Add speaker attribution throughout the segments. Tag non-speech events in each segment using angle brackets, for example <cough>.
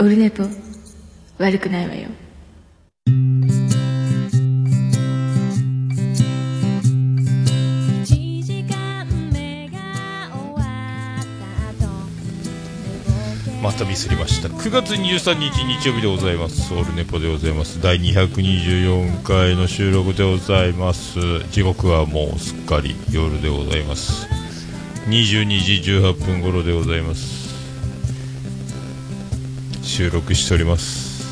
Speaker 1: オルネポ悪くないわよ。
Speaker 2: またミスりました。9月23日日曜日でございます。オールネポでございます。第224回の収録でございます。時刻はもうすっかり夜でございます。22時18分頃でございます。収録しております。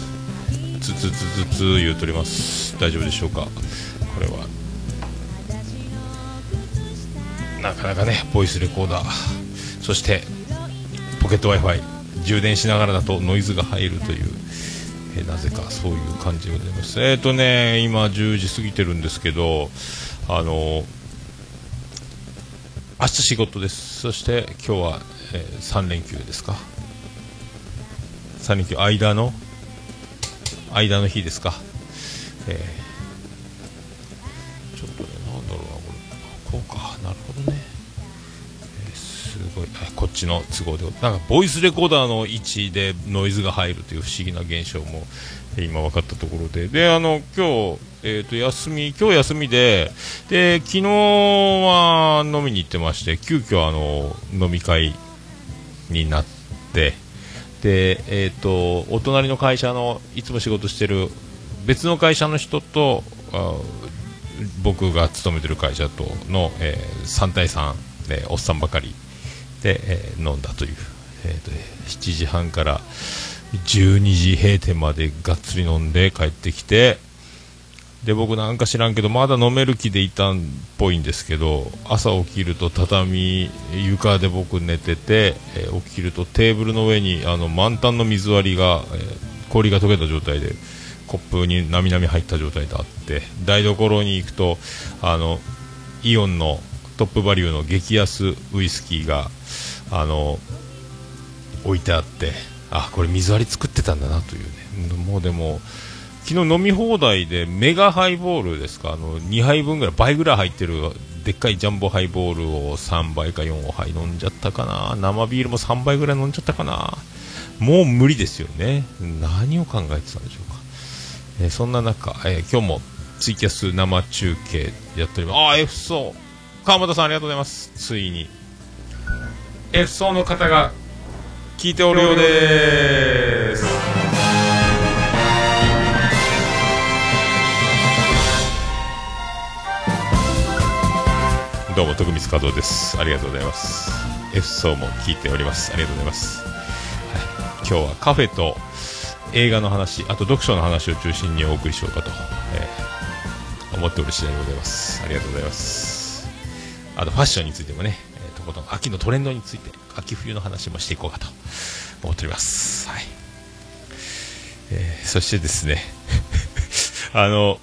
Speaker 2: つつつつつ言うとります。大丈夫でしょうか？これは。なかなかねボイスレコーダー。そしてポケット w i f i 充電しながらだとノイズが入るという、えなぜかそういう感じでございます。えっ、とね今10時過ぎてるんですけどあの明日仕事です。そして今日は、え3連休ですか。3連休間の間の日ですか。えーちょっとねなんだろうなこれ。こうか。なるほどね。すごい。あこっちの都合で。なんかボイスレコーダーの位置でノイズが入るという不思議な現象もえ今分かったところで。であの今日、えー、と休み今日休みでで昨日は飲みに行ってまして急遽あの飲み会になってでえっ、とお隣の会社のいつも仕事してる別の会社の人とあ僕が勤めてる会社との、えー3対3でおっさんばかりで、えー飲んだという、えーと7時半から12時閉店までがっつり飲んで帰ってきてで僕なんか知らんけどまだ飲める気でいたんっぽいんですけど朝起きると畳床で僕寝てて、えー起きるとテーブルの上にあの満タンの水割りが、えー氷が溶けた状態でコップになみなみ入った状態であって台所に行くとあのイオンのトップバリューの激安ウイスキーがあの置いてあってあこれ水割り作ってたんだなというね。もうでも昨日飲み放題でメガハイボールですか？あの2杯分ぐらい倍ぐらい入ってるでっかいジャンボハイボールを3杯か4杯飲んじゃったかな？生ビールも3杯ぐらい飲んじゃったかな？もう無理ですよね。何を考えてたんでしょうか、えーそんな中、えー今日もツイキャス生中継やっております。ああ F 層。川本さんありがとうございます。ついに。F 層の方が聞いておるようです。どうも徳光和夫です。ありがとうございます。F 層も聞いております。ありがとうございます、はい、今日はカフェと映画の話あと読書の話を中心にお送りしようかと、えー思っておる次第でございます。ありがとうございます。あとファッションについてもね、えーとことん秋のトレンドについて秋冬の話もしていこうかと思っております。はい、えーそしてですね <laughs> あの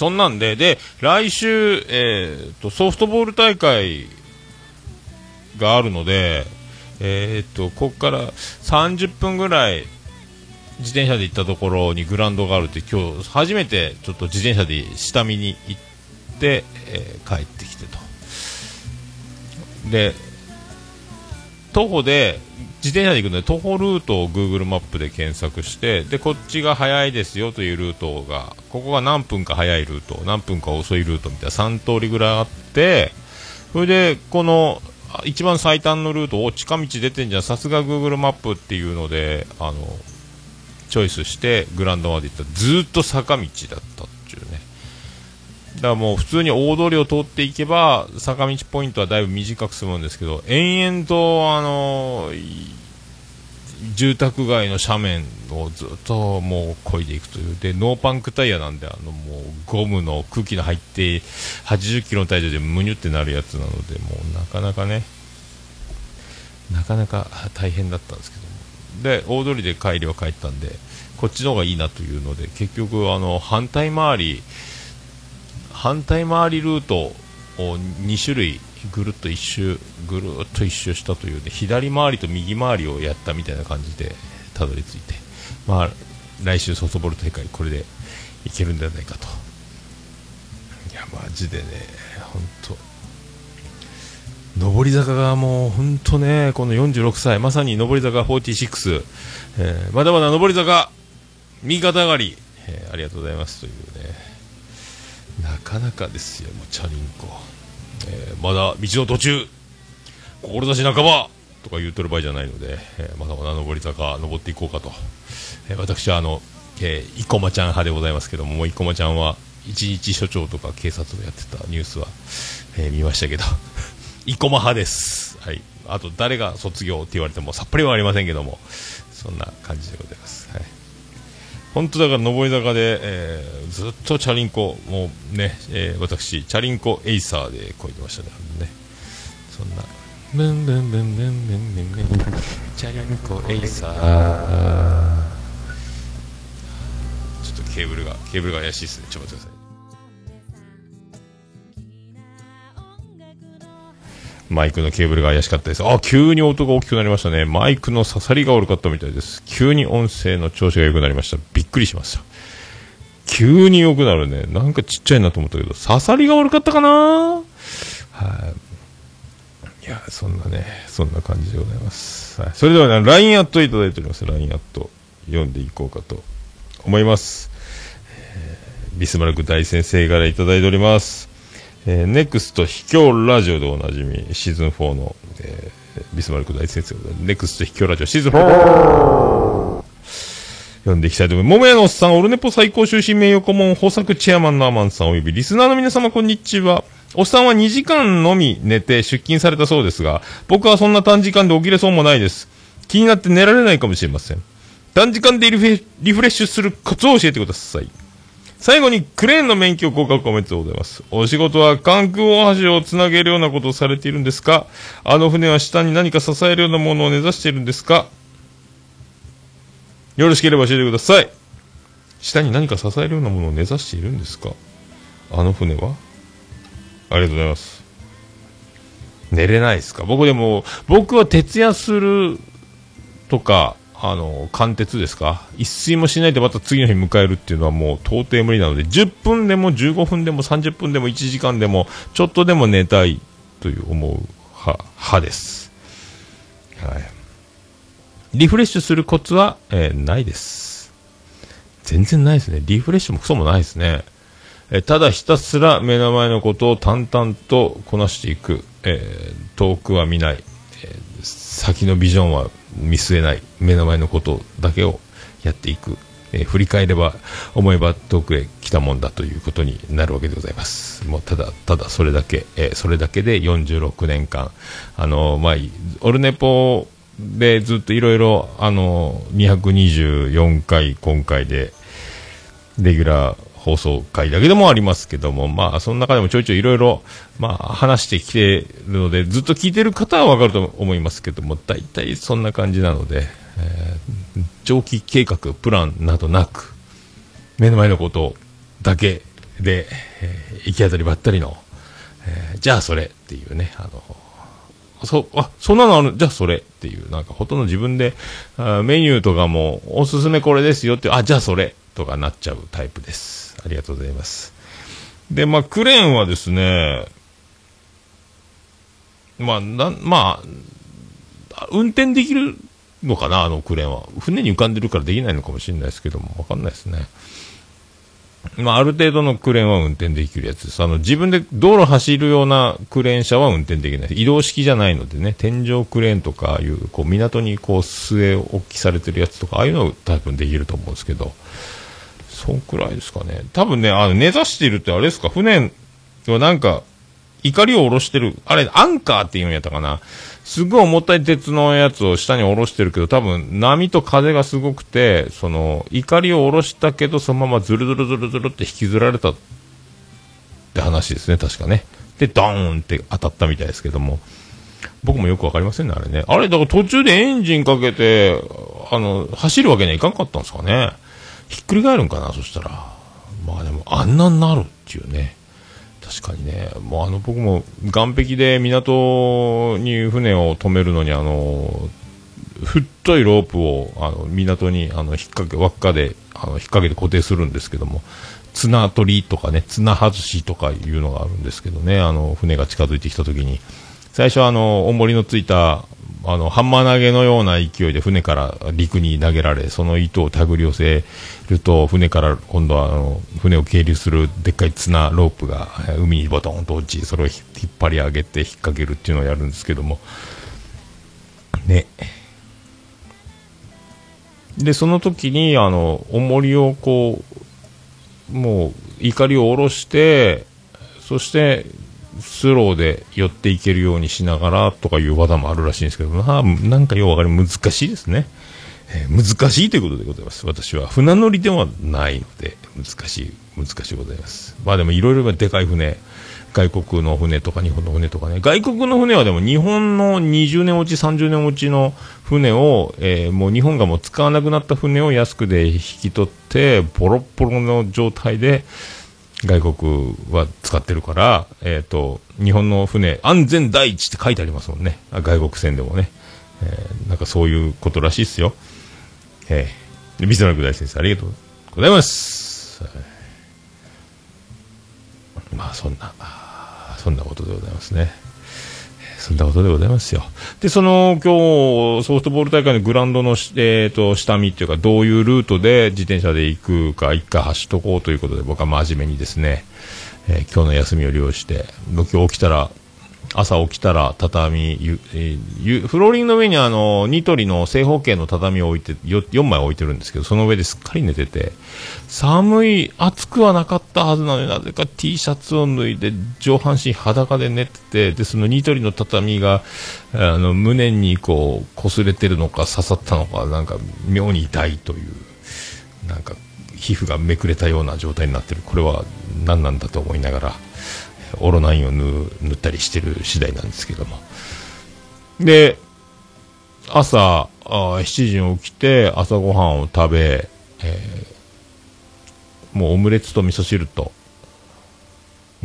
Speaker 2: そんなんで、で、来週、えーと、ソフトボール大会があるので、えーと、ここから30分ぐらい、自転車で行ったところにグラウンドがあるって、今日初めてちょっと自転車で下見に行って、えー帰ってきてと。で、徒歩で、自転車で行くので、徒歩ルートを Google マップで検索して、で、こっちが早いですよというルートが、ここが何分か早いルート、何分か遅いルートみたいな3通りぐらいあって、それで、この、一番最短のルートを近道出てんじゃん、さすが Google マップっていうので、あの、チョイスしてグランドまで行ったらずっと坂道だった。だからもう普通に大通りを通っていけば坂道ポイントはだいぶ短く済むんですけど延々とあの住宅街の斜面をずっともう漕いでいくという。でノーパンクタイヤなんであのもうゴムの空気の入って80キロの体重でムニュってなるやつなのでもうなかなかねなかなか大変だったんですけども。で大通りで帰りは帰ったんでこっちの方がいいなというので結局あの反対回り反対回りルートを2種類ぐるっと一周ぐるっと一周したというね左回りと右回りをやったみたいな感じでたどり着いてまあ来週ソフトボール大会これでいけるんじゃないかと。いやマジでね本当上り坂がもう本当ね、この46歳、まさに上り坂46、えーまだまだ上り坂、右肩上がり、えーありがとうございますというね、なかなかですよ、もうチャリンコ、えーまだ道の途中、志半ばとか言うとる場合じゃないので、えーまだまだ上り坂、登っていこうかと、えー私はあの、えー、生駒ちゃん派でございますけども、生駒ちゃんは一日署長とか警察をやってたニュースは、えー見ましたけど、<laughs> 生駒派です。はい。あと、誰が卒業って言われてもさっぱりはありませんけども、そんな感じでございます。はい。本当だから上り坂で、えーずっとチャリンコ、もうね、えー私、チャリンコエイサーでこいてましたね。ねそんな、ブンブンブンブンブンブンブン、チャリンコエイサー。ちょっとケーブルが、ケーブルが怪しいですね。ちょっと待ってください。マイクのケーブルが怪しかったです。あ、急に音が大きくなりましたね。マイクの刺さりが悪かったみたいです。急に音声の調子が良くなりました。びっくりしました。急に良くなるね。なんかちっちゃいなと思ったけど、刺さりが悪かったかな？はい。いや、そんなね、そんな感じでございます。はい、それではね、LINE アットいただいております。LINE アット読んでいこうかと思います。えービスマルク大先生からいただいております。えー、ネクスト秘境ラジオでおなじみ、シーズン4の、えービスマルク大先生ネクスト秘境ラジオシーズン4読んでいきたいと思います。桃屋のおっさん、オルネポ最高終身名誉顧問、豊作チェアマンのアマンさんおよびリスナーの皆様こんにちは。おっさんは2時間のみ寝て出勤されたそうですが、僕はそんな短時間で起きれそうもないです。気になって寝られないかもしれません。短時間でリフレッシュするコツを教えてください。最後にクレーンの免許合格おめでとうございます。お仕事は関空大橋をつなげるようなことをされているんですか？あの船は下に何か支えるようなものを目指しているんですか？よろしければ教えてください。下に何か支えるようなものを目指しているんですか？あの船は？ありがとうございます。寝れないですか？僕でも、僕は徹夜するとか、あの、貫徹ですか？一睡もしないでまた次の日迎えるっていうのはもう到底無理なので、10分でも15分でも30分でも1時間でも、ちょっとでも寝たいという思う派、派です。はい。リフレッシュするコツは、えーないです。全然ないですね。リフレッシュもクソもないですね。えーただひたすら目の前のことを淡々とこなしていく。えー遠くは見ない。え先のビジョンは見据えない。目の前のことだけをやっていく。えー振り返れば、思えば遠くへ来たもんだということになるわけでございます。もうただ、ただそれだけ、えーそれだけで46年間、あのまあ、オルネポでずっといろいろ、あの224回今回で、レギュラー放送回だけでもありますけども、まあ、その中でもちょいちょいいろいろ、まあ、話してきてるので、ずっと聞いてる方はわかると思いますけども、大体そんな感じなので、えー長期計画、プランなどなく、目の前のことだけで、えー行き当たりばったりの、えーじゃあそれっていうね、あの、そ、あ、そんなのある、じゃあそれっていう、なんかほとんど自分で、あメニューとかも、おすすめこれですよって、あ、じゃあそれとかなっちゃうタイプです。ありがとうございます。で、まあ、クレーンはですね、まあ、な、まあ、運転できるのかな、あのクレーンは。船に浮かんでるからできないのかもしれないですけども、わかんないですね。まあ、ある程度のクレーンは運転できるやつです。あの、自分で道路走るようなクレーン車は運転できない。移動式じゃないのでね、天井クレーンとかいう、こう、港にこう、据え置きされてるやつとか、ああいうのは多分できると思うんですけど、そんくらいですかね。多分ね、あの、根ざしているってあれですか、船はなんか、怒りを下ろしてる、あれ、アンカーっていうんやったかな？すごい重たい鉄のやつを下に下ろしてるけど、多分波と風がすごくて、その、怒りを下ろしたけど、そのままズルズルズルズルって引きずられたって話ですね、確かね。で、ドーンって当たったみたいですけども。僕もよくわかりませんね、あれね。あれ、だから途中でエンジンかけて、あの、走るわけにはいかんかったんですかね。ひっくり返るんかな、そしたら。まあでも、あんなになるっていうね。確かにね、もうあの僕も岸壁で港に船を止めるのに、あの太いロープをあの港にあの引っ掛け輪っかであの引っ掛けて固定するんですけども、綱取りとかね、綱外しとかいうのがあるんですけどね、あの船が近づいてきたときに、最初あの、重りのついた、あの、ハンマー投げのような勢いで船から陸に投げられ、その糸を手繰り寄せると、船から今度はあの、船を係留するでっかい綱、ロープが海にボトンと落ち、それを引引っ張り上げて引っ掛けるっていうのをやるんですけども、ね。で、その時に、あの、重りをこう、もう、怒りを下ろして、そして、スローで寄っていけるようにしながらとかいう技もあるらしいんですけど、まあ、なんかようわかり難しいですね。えー難しいということでございます。私は船乗りではないので、難しい、難しいございます。まあでもいろいろでかい船、外国の船とか日本の船とかね、外国の船はでも日本の20年落ち、30年落ちの船を、えーもう日本がもう使わなくなった船を安くで引き取って、ボロッボロの状態で、外国は使ってるから、えっ、と、日本の船、安全第一って書いてありますもんね。外国船でもね。えーなんかそういうことらしいっすよ。えー、水野大先生、ありがとうございます。まあ、そんな、そんなことでございますね。そんなことでございますよ。で、その、今日、ソフトボール大会のグラウンドのし、えーと、下見っていうか、どういうルートで自転車で行くか、一回走っとこうということで、僕は真面目にですね、えー今日の休みを利用して、僕今日起きたら、朝起きたら畳、ゆえーフローリングの上にあの、ニトリの正方形の畳を置いて、よ4枚置いてるんですけど、その上ですっかり寝てて、寒い、暑くはなかったはずなのになぜか T シャツを脱いで、上半身裸で寝てて、で、そのニトリの畳が、あの、胸にこう、擦れてるのか刺さったのか、なんか妙に痛いという、なんか、皮膚がめくれたような状態になってる。これは何なんだと思いながら、オロナインを塗ったりしてる次第なんですけども。で、朝あ7時に起きて朝ごはんを食べ、えーもうオムレツと味噌汁と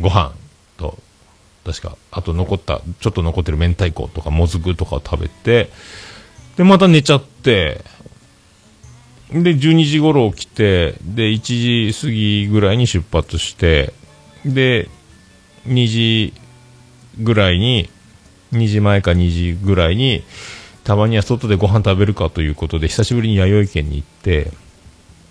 Speaker 2: ご飯と確かあと残ったちょっと残ってる明太子とかもずくとかを食べてでまた寝ちゃってで12時頃起きてで1時過ぎぐらいに出発してで2時ぐらいに2時前か2時ぐらいにたまには外でご飯食べるかということで久しぶりに弥生県に行って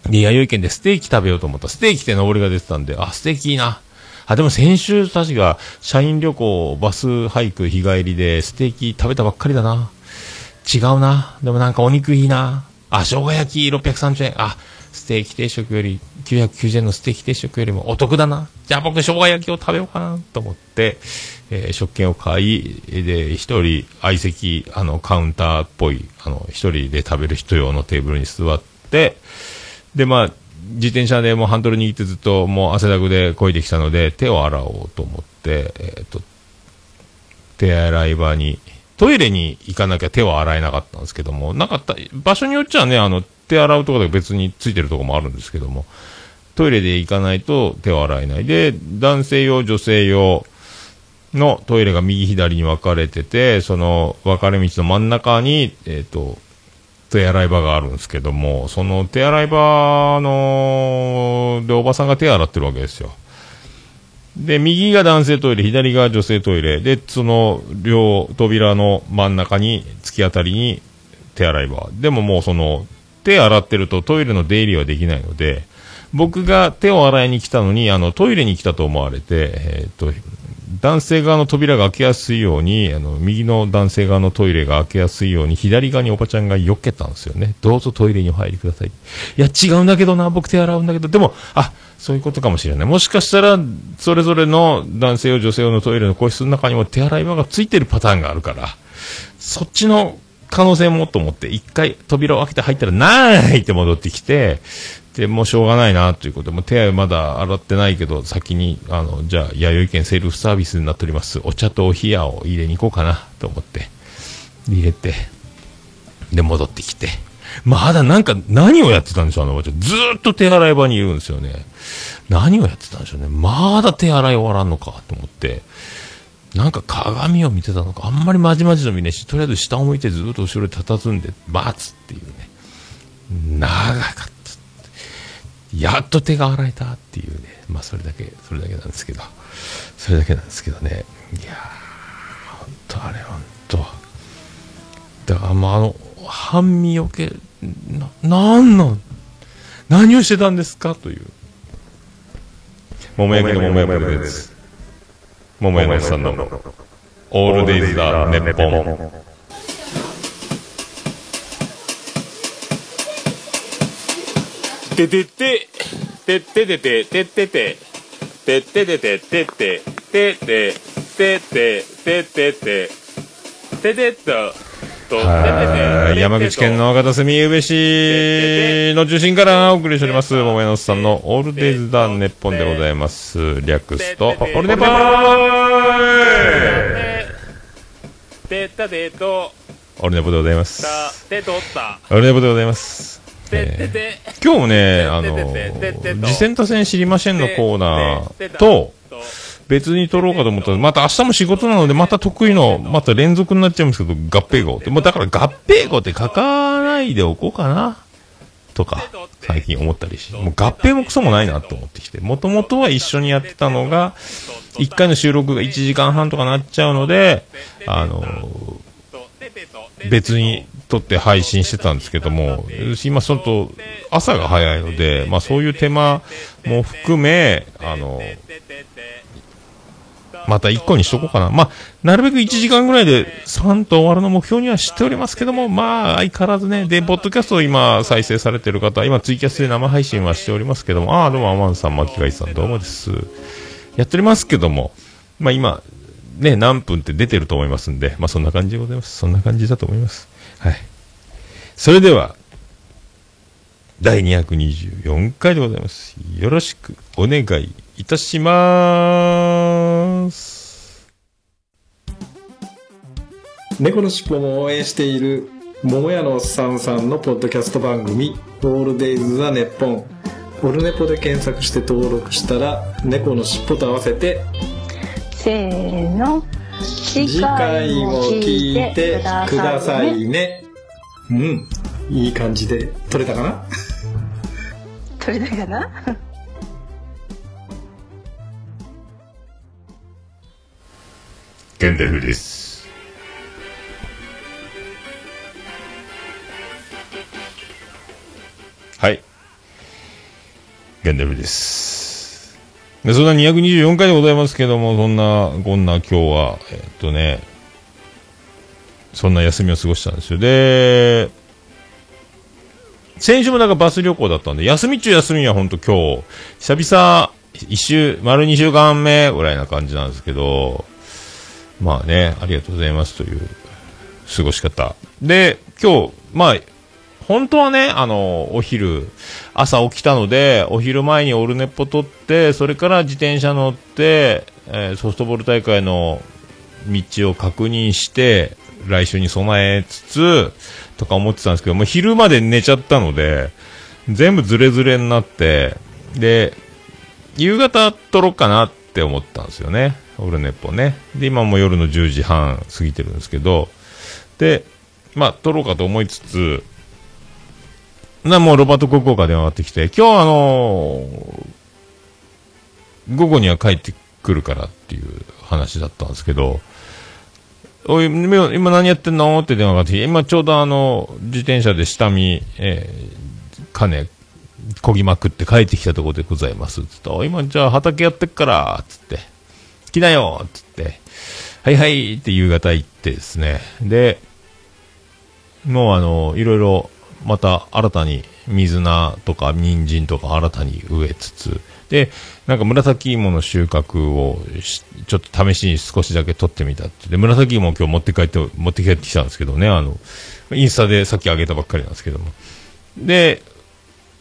Speaker 2: で弥生県でステーキ食べようと思った。ステーキって上りが出てたんであステーキいいな。あでも先週確か社員旅行バスハイク日帰りでステーキ食べたばっかりだな。違うな。でもなんかお肉いいな。あ生姜焼き630円。あステーキ定食より990円のステーキ定食よりもお得だな。じゃあ僕生姜焼きを食べようかなと思って、えー食券を買いで一人相席あのカウンターっぽいあの一人で食べる人用のテーブルに座ってでまあ自転車でもうハンドル握ってずっともう汗だくで漕いできたので手を洗おうと思って、えー、と手洗い場にトイレに行かなきゃ手を洗えなかったんですけどもなかった場所によっちゃねあの手洗うところで別についてるところもあるんですけどもトイレで行かないと手を洗えないで男性用女性用のトイレが右左に分かれててその分かれ道の真ん中にえっ、と手洗い場があるんですけども、その手洗い場の、で、おばさんが手洗ってるわけですよ。で、右が男性トイレ、左が女性トイレ、で、その両扉の真ん中に、突き当たりに手洗い場。でももうその、手洗ってるとトイレの出入りはできないので、僕が手を洗いに来たのに、あの、トイレに来たと思われて、えーっと、男性側の扉が開けやすいように、あの、右の男性側のトイレが開けやすいように、左側におばちゃんが避けたんですよね。どうぞトイレにお入りください。いや、違うんだけどな、僕手洗うんだけど、でも、あ、そういうことかもしれない。もしかしたら、それぞれの男性用、女性用のトイレの個室の中にも手洗い場がついてるパターンがあるから、そっちの可能性もと思って、一回扉を開けて入ったら、なーいって戻ってきて、で、もうしょうがないな、ということで、も手はまだ洗ってないけど、先に、あの、じゃあ、弥生県セルフサービスになっております、お茶とお冷やを入れに行こうかな、と思って、入れて、で、戻ってきて、まだなんか、何をやってたんでしょう、あのおばちゃん。ずっと手洗い場にいるんですよね。何をやってたんでしょうね。まだ手洗い終わらんのか、と思って。なんか鏡を見てたのか、あんまりまじまじと見ねえし、とりあえず下を向いてずっと後ろで佇んで待つっていうね。長かった。やっと手が洗えたっていうね。まあそれだけ、それだけなんですけど。それだけなんですけどね。いやー、ほんとあれ、ほんとだから、まあ、あの、半身よけ、な、なんなん何をしてたんですかという。桃焼きの桃屋プレゼンツ。桃屋のさんの、オールデイズだ、ネッポン。
Speaker 3: ててて、てっててて、てってて、てっててて、てって、てって、てって、てってて、ててっと、と、
Speaker 2: はい山口県の片隅宇部市の中心からお送りしております、桃屋さんのオールデイズだ、ネッポンでございます。略すと、オールネポー
Speaker 3: てったてと、
Speaker 2: オールネポでございます。オールネポでございます。今日もね、あの、次戦多戦知りませんのコーナーと、別に撮ろうかと思った。ら、また明日も仕事なので、また得意の、また連続になっちゃうんですけど、合併号って。もうだから合併号って書かないでおこうかな、とか、最近思ったりして。もう合併もクソもないなと思ってきて。もともとは一緒にやってたのが、1回の収録が1時間半とかなっちゃうので、あの、別に撮って配信してたんですけども、今ちょっと朝が早いので、まあそういう手間も含め、あの、また1個にしとこうかな。まあ、なるべく1時間ぐらいでスパンと終わるの目標にはしておりますけども、まあ、相変わらずね、で、ポッドキャストを今再生されてる方、今ツイキャスで生配信はしておりますけども、ああ、どうもアマンさん、巻貝さん、どうもです。やっておりますけども、まあ今、ね、何分って出てると思いますんで、まあそんな感じでございます。そんな感じだと思います。はい。それでは、第224回でございます。よろしくお願いいたします。
Speaker 4: 猫のしっぽも応援している桃屋のおっさんさんのポッドキャスト番組「オールデイズ・ザ・ネッポン」オルネポで検索して登録したら猫のしっぽと合わせて
Speaker 5: せーの
Speaker 4: 次回も聞いてくださいねうんいい感じで撮れたかな？<laughs>
Speaker 5: 取れたかな？
Speaker 2: ゲンデルです。はい。ゲンデルです。で、そんな224回でございますけども、そんな、こんな今日は、えっとね、そんな休みを過ごしたんですよ。で、先週もなんかバス旅行だったんで、休み中休みは本当今日、久々、一週、丸二週間目ぐらいな感じなんですけど、まあね、ありがとうございますという過ごし方。で、今日、まあ、本当はね、あの、お昼、朝起きたので、お昼前にオルネポ取って、それから自転車乗って、えーソフトボール大会の道を確認して、来週に備えつつ、とか思ってたんですけど、もう昼まで寝ちゃったので、全部ズレズレになって、で、夕方撮ろうかなって思ったんですよね。オルネポね。で、今も夜の10時半過ぎてるんですけど、で、まあ、撮ろうかと思いつつ、な、もうロバート国王から電話がかかってきて、今日あのー午後には帰ってくるからっていう話だったんですけど、おい、今何やってんの？って電話がかかってきて、今ちょうどあの、自転車で下見、えー、金、こぎまくって帰ってきたところでございます。つって、今じゃあ畑やってっから、つって、来なよつって、はいはいって夕方行ってですね。で、もうあの、いろいろ、また新たに水菜とか人参とか新たに植えつつ、で、なんか紫芋の収穫をちょっと試しに少しだけ取ってみたって。で、紫芋を今日持って帰って、持って帰ってきたんですけどね、あの、インスタでさっきあげたばっかりなんですけども。で、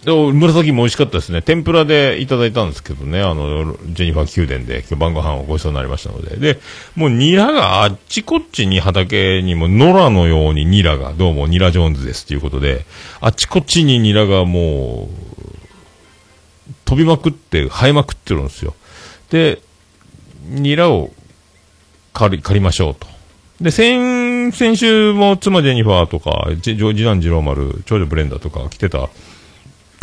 Speaker 2: で紫も美味しかったですね。天ぷらでいただいたんですけどね、あの、ジェニファー宮殿で今日晩ご飯をごちそうになりましたので。で、もうニラがあっちこっちに畑にも野良のようにニラが、どうもニラジョーンズですということで、あっちこっちにニラがもう、飛びまくって、生えまくってるんですよ。で、ニラを借り、借りましょうと。で、先、先週も妻ジェニファーとか、次男次郎丸、長女ブレンダーとか来てた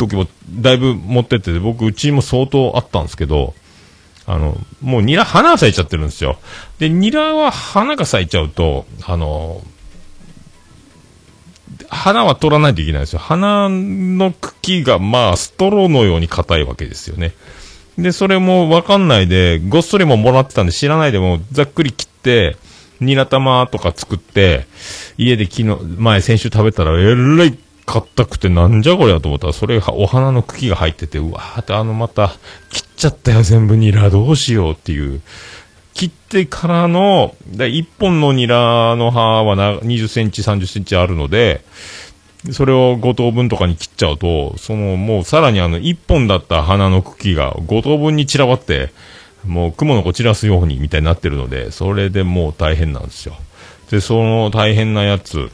Speaker 2: 時もだいぶ持ってってて、僕、うちも相当あったんですけど、あの、もうニラ花が咲いちゃってるんですよ。で、ニラは花が咲いちゃうと、あの、花は取らないといけないんですよ。花の茎が、まあ、ストローのように硬いわけですよね。で、それもわかんないで、ごっそりももらってたんで知らないでもざっくり切って、ニラ玉とか作って、家で昨日、前先週食べたらえらい硬くてなんじゃこりゃと思ったら、それがお花の茎が入ってて、うわーってあのまた切っちゃったよ全部ニラどうしようっていう。切ってからの、だ1本のニラの葉はな20センチ、30センチあるので、それを5等分とかに切っちゃうと、そのもうさらにあの1本だった花の茎が5等分に散らばって、もう雲の子散らすようにみたいになってるので、それでもう大変なんですよ。で、その大変なやつ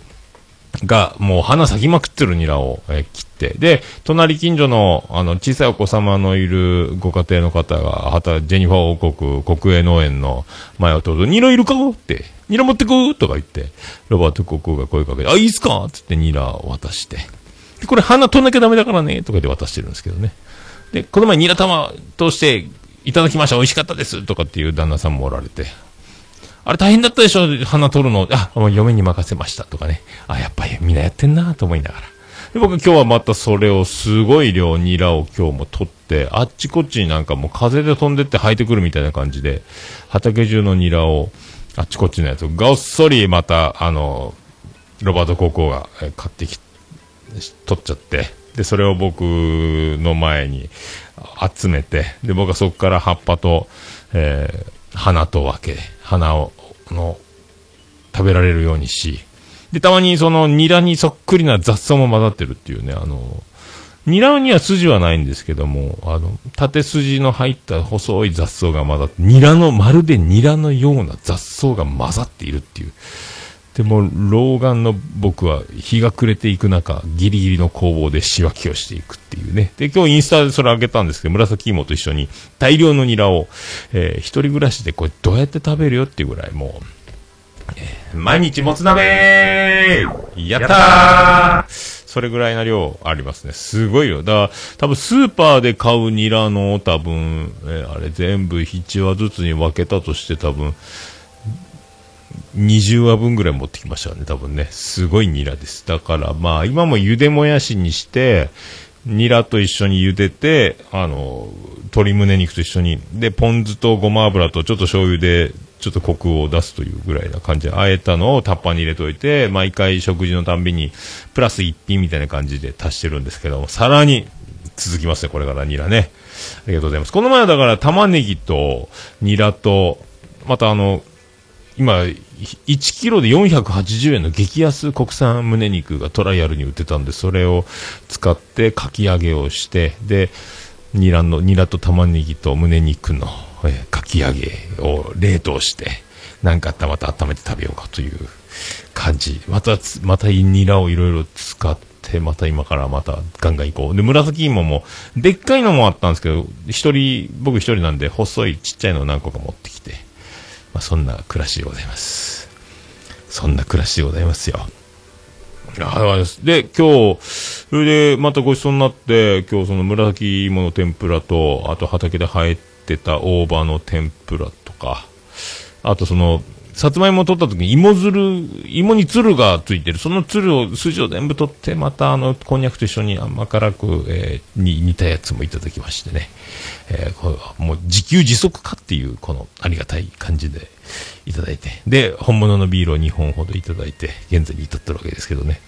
Speaker 2: が、もう花咲きまくってるニラを、えー切って、で、隣近所の、あの、小さいお子様のいるご家庭の方が、はた、ジェニファー王国国営農園の前を通ると、ニラいるか？って、ニラ持ってくとか言って、ロバート国王が声かけて、あ、いいっすか？つってニラを渡して、で、これ花取んなきゃダメだからね、とかで渡してるんですけどね。で、この前ニラ玉として、いただきました、美味しかったです、とかっていう旦那さんもおられて、あれ大変だったでしょ花取るの。あ、もう嫁に任せましたとかね。あ、やっぱりみんなやってんなと思いながら。で僕今日はまたそれをすごい量ニラを今日も取って、あっちこっちになんかもう風で飛んでって生えてくるみたいな感じで、畑中のニラを、あっちこっちのやつをごっそりまた、あの、ロバート高校が買ってき取っちゃって、で、それを僕の前に集めて、で、僕はそこから葉っぱと、えー花と分け、花を、の、食べられるようにし、で、たまにそのニラにそっくりな雑草も混ざってるっていうね、あの、ニラには筋はないんですけども、あの、縦筋の入った細い雑草が混ざって、ニラの、まるでニラのような雑草が混ざっているっていう。でも、老眼の僕は日が暮れていく中、ギリギリの工房で仕分けをしていくっていうね。で、今日インスタでそれあげたんですけど、紫芋と一緒に大量のニラを、えー一人暮らしでこれどうやって食べるよっていうぐらいもう、え毎日もつ鍋やったーそれぐらいな量ありますね。すごいよ。だから、多分スーパーで買うニラの多分、えーあれ全部1話ずつに分けたとして多分、20話分ぐらい持ってきましたね、多分ね。すごいニラです。だから、まあ、今も茹でもやしにして、ニラと一緒に茹でて、あの、鶏胸肉と一緒に、で、ポン酢とごま油とちょっと醤油で、ちょっとコクを出すというぐらいな感じで、あえたのをタッパーに入れといて、毎回食事のたんびに、プラス一品みたいな感じで足してるんですけども、さらに続きますね、これからニラね。ありがとうございます。この前はだから玉ねぎとニラと、またあの、今、1キロで480円の激安国産胸肉がトライアルに売ってたんで、それを使ってかき揚げをして、で、ニラの、ニラと玉ねぎと胸肉の、えかき揚げを冷凍して、なんかあったらまた温めて食べようかという感じ。また、またニラをいろいろ使って、また今からまたガンガン行こう。で、紫芋も、でっかいのもあったんですけど、一人、僕一人なんで細いちっちゃいのを何個か持ってきて、まあ、そんな暮らしでございます。そんな暮らしでございますよ。で、今日、それでまたごちそうになって、今日その紫芋の天ぷらと、あと畑で生えてた大葉の天ぷらとか、あとその、さつまいもを取った時に芋づる、芋につるがついてる。そのつるを、筋を全部取って、またあの、こんにゃくと一緒に甘辛く、えーに似たやつもいただきましてね。えーこれはもう自給自足かっていう、このありがたい感じでいただいて。で、本物のビールを2本ほどいただいて、現在に至ってるわけですけどね。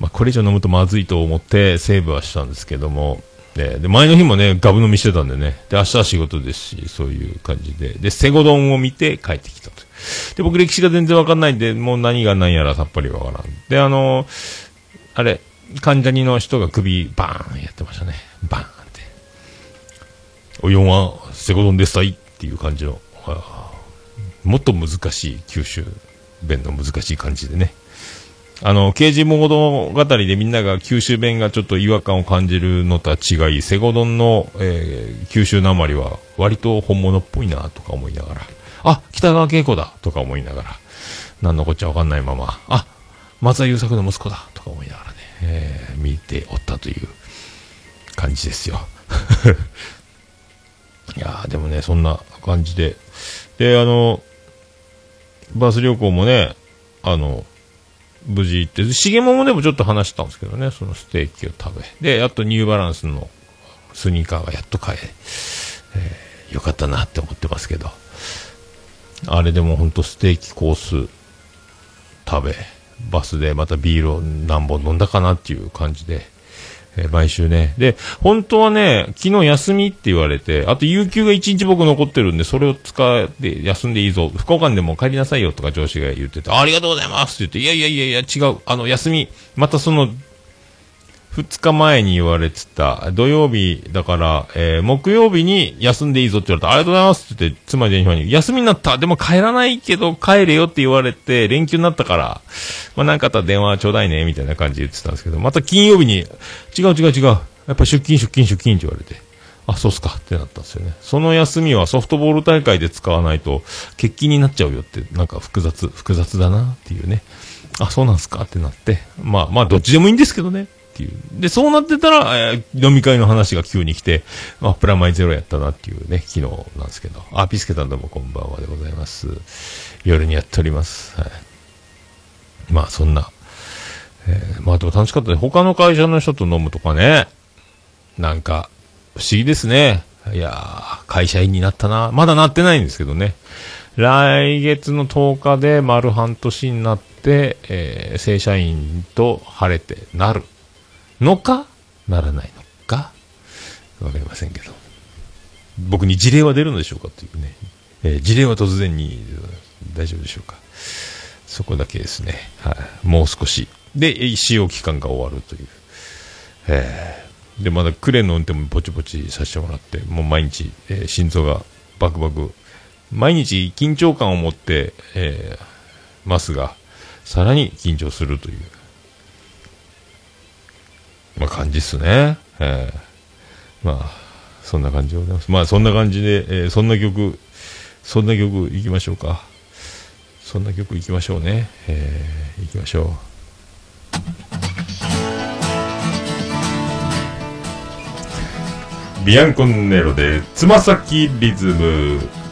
Speaker 2: まあ、これ以上飲むとまずいと思ってセーブはしたんですけども、で、で前の日もね、ガブ飲みしてたんでね、で、明日は仕事ですし、そういう感じで、で、セゴ丼を見て帰ってきたと。で、僕歴史が全然わかんないんで、もう何が何やらさっぱりわからん。で、あのあれ、患者にの人が首バーンやってましたね。バーンって。お4はセゴ丼ですたいっていう感じの、もっと難しい九州弁の難しい感じでね。あの、刑事物語でみんなが九州弁がちょっと違和感を感じるのとは違い、セゴドンの、えー九州なまりは割と本物っぽいなとか思いながら、あ、北川景子だとか思いながら、なんのこっちゃわかんないまま、あ、松田優作の息子だとか思いながらね、えー見ておったという感じですよ。<laughs> いやーでもね、そんな感じで。で、あの、バス旅行もね、あの、無事行って、しげももでもちょっと話したんですけどね、そのステーキを食べ。で、やっとニューバランスのスニーカーがやっと買え、えーよかったなって思ってますけど。あれでも本当ステーキコース食べ、バスでまたビールを何本飲んだかなっていう感じで、えー毎週ね。で、本当はね、昨日休みって言われて、あと有給が1日僕残ってるんで、それを使って休んでいいぞ。福岡でも帰りなさいよとか上司が言ってて、ありがとうございますって言って、いやいやいやいや違う。あの、休み、またその、2日前に言われてた、土曜日だから、えー木曜日に休んでいいぞって言われた。ありがとうございますって言って、妻ジェニファーに、休みになった。でも帰らないけど帰れよって言われて、連休になったから、まあなんかあったら電話ちょうだいね、みたいな感じで言ってたんですけど、また金曜日に、違う違う違う、やっぱ出勤出勤出勤って言われて、あ、そうっすかってなったんですよね。その休みはソフトボール大会で使わないと、欠勤になっちゃうよって、なんか複雑、複雑だなっていうね。あ、そうなんすかってなって、まあまあどっちでもいいんですけどね。っていう。で、そうなってたら、えー飲み会の話が急に来て、まあ、プラマイゼロやったなっていうね、昨日なんですけど。あ、ピスケさんどうもこんばんはでございます。夜にやっております。はい。まあ、そんな。えーまあでも楽しかったね。他の会社の人と飲むとかね。なんか、不思議ですね。いやー、会社員になったな。まだなってないんですけどね。来月の10日で丸半年になって、えー正社員と晴れてなるのか？ならないのか？わかりませんけど。僕に事例は出るのでしょうか？というね。えー事例は突然に大丈夫でしょうか？そこだけですね。はい。もう少し。で、使用期間が終わるという。えーで、まだクレーンの運転もぼちぼちさせてもらって、もう毎日、えー心臓がバクバク。毎日緊張感を持って、えーますが、さらに緊張するという、まあ感じっすね。えーまあ、そんな感じでございます。まあそんな感じで、えーそんな曲、そんな曲いきましょうか。そんな曲いきましょうね。えー、いきましょう。ビアンコンネロでつま先リズム。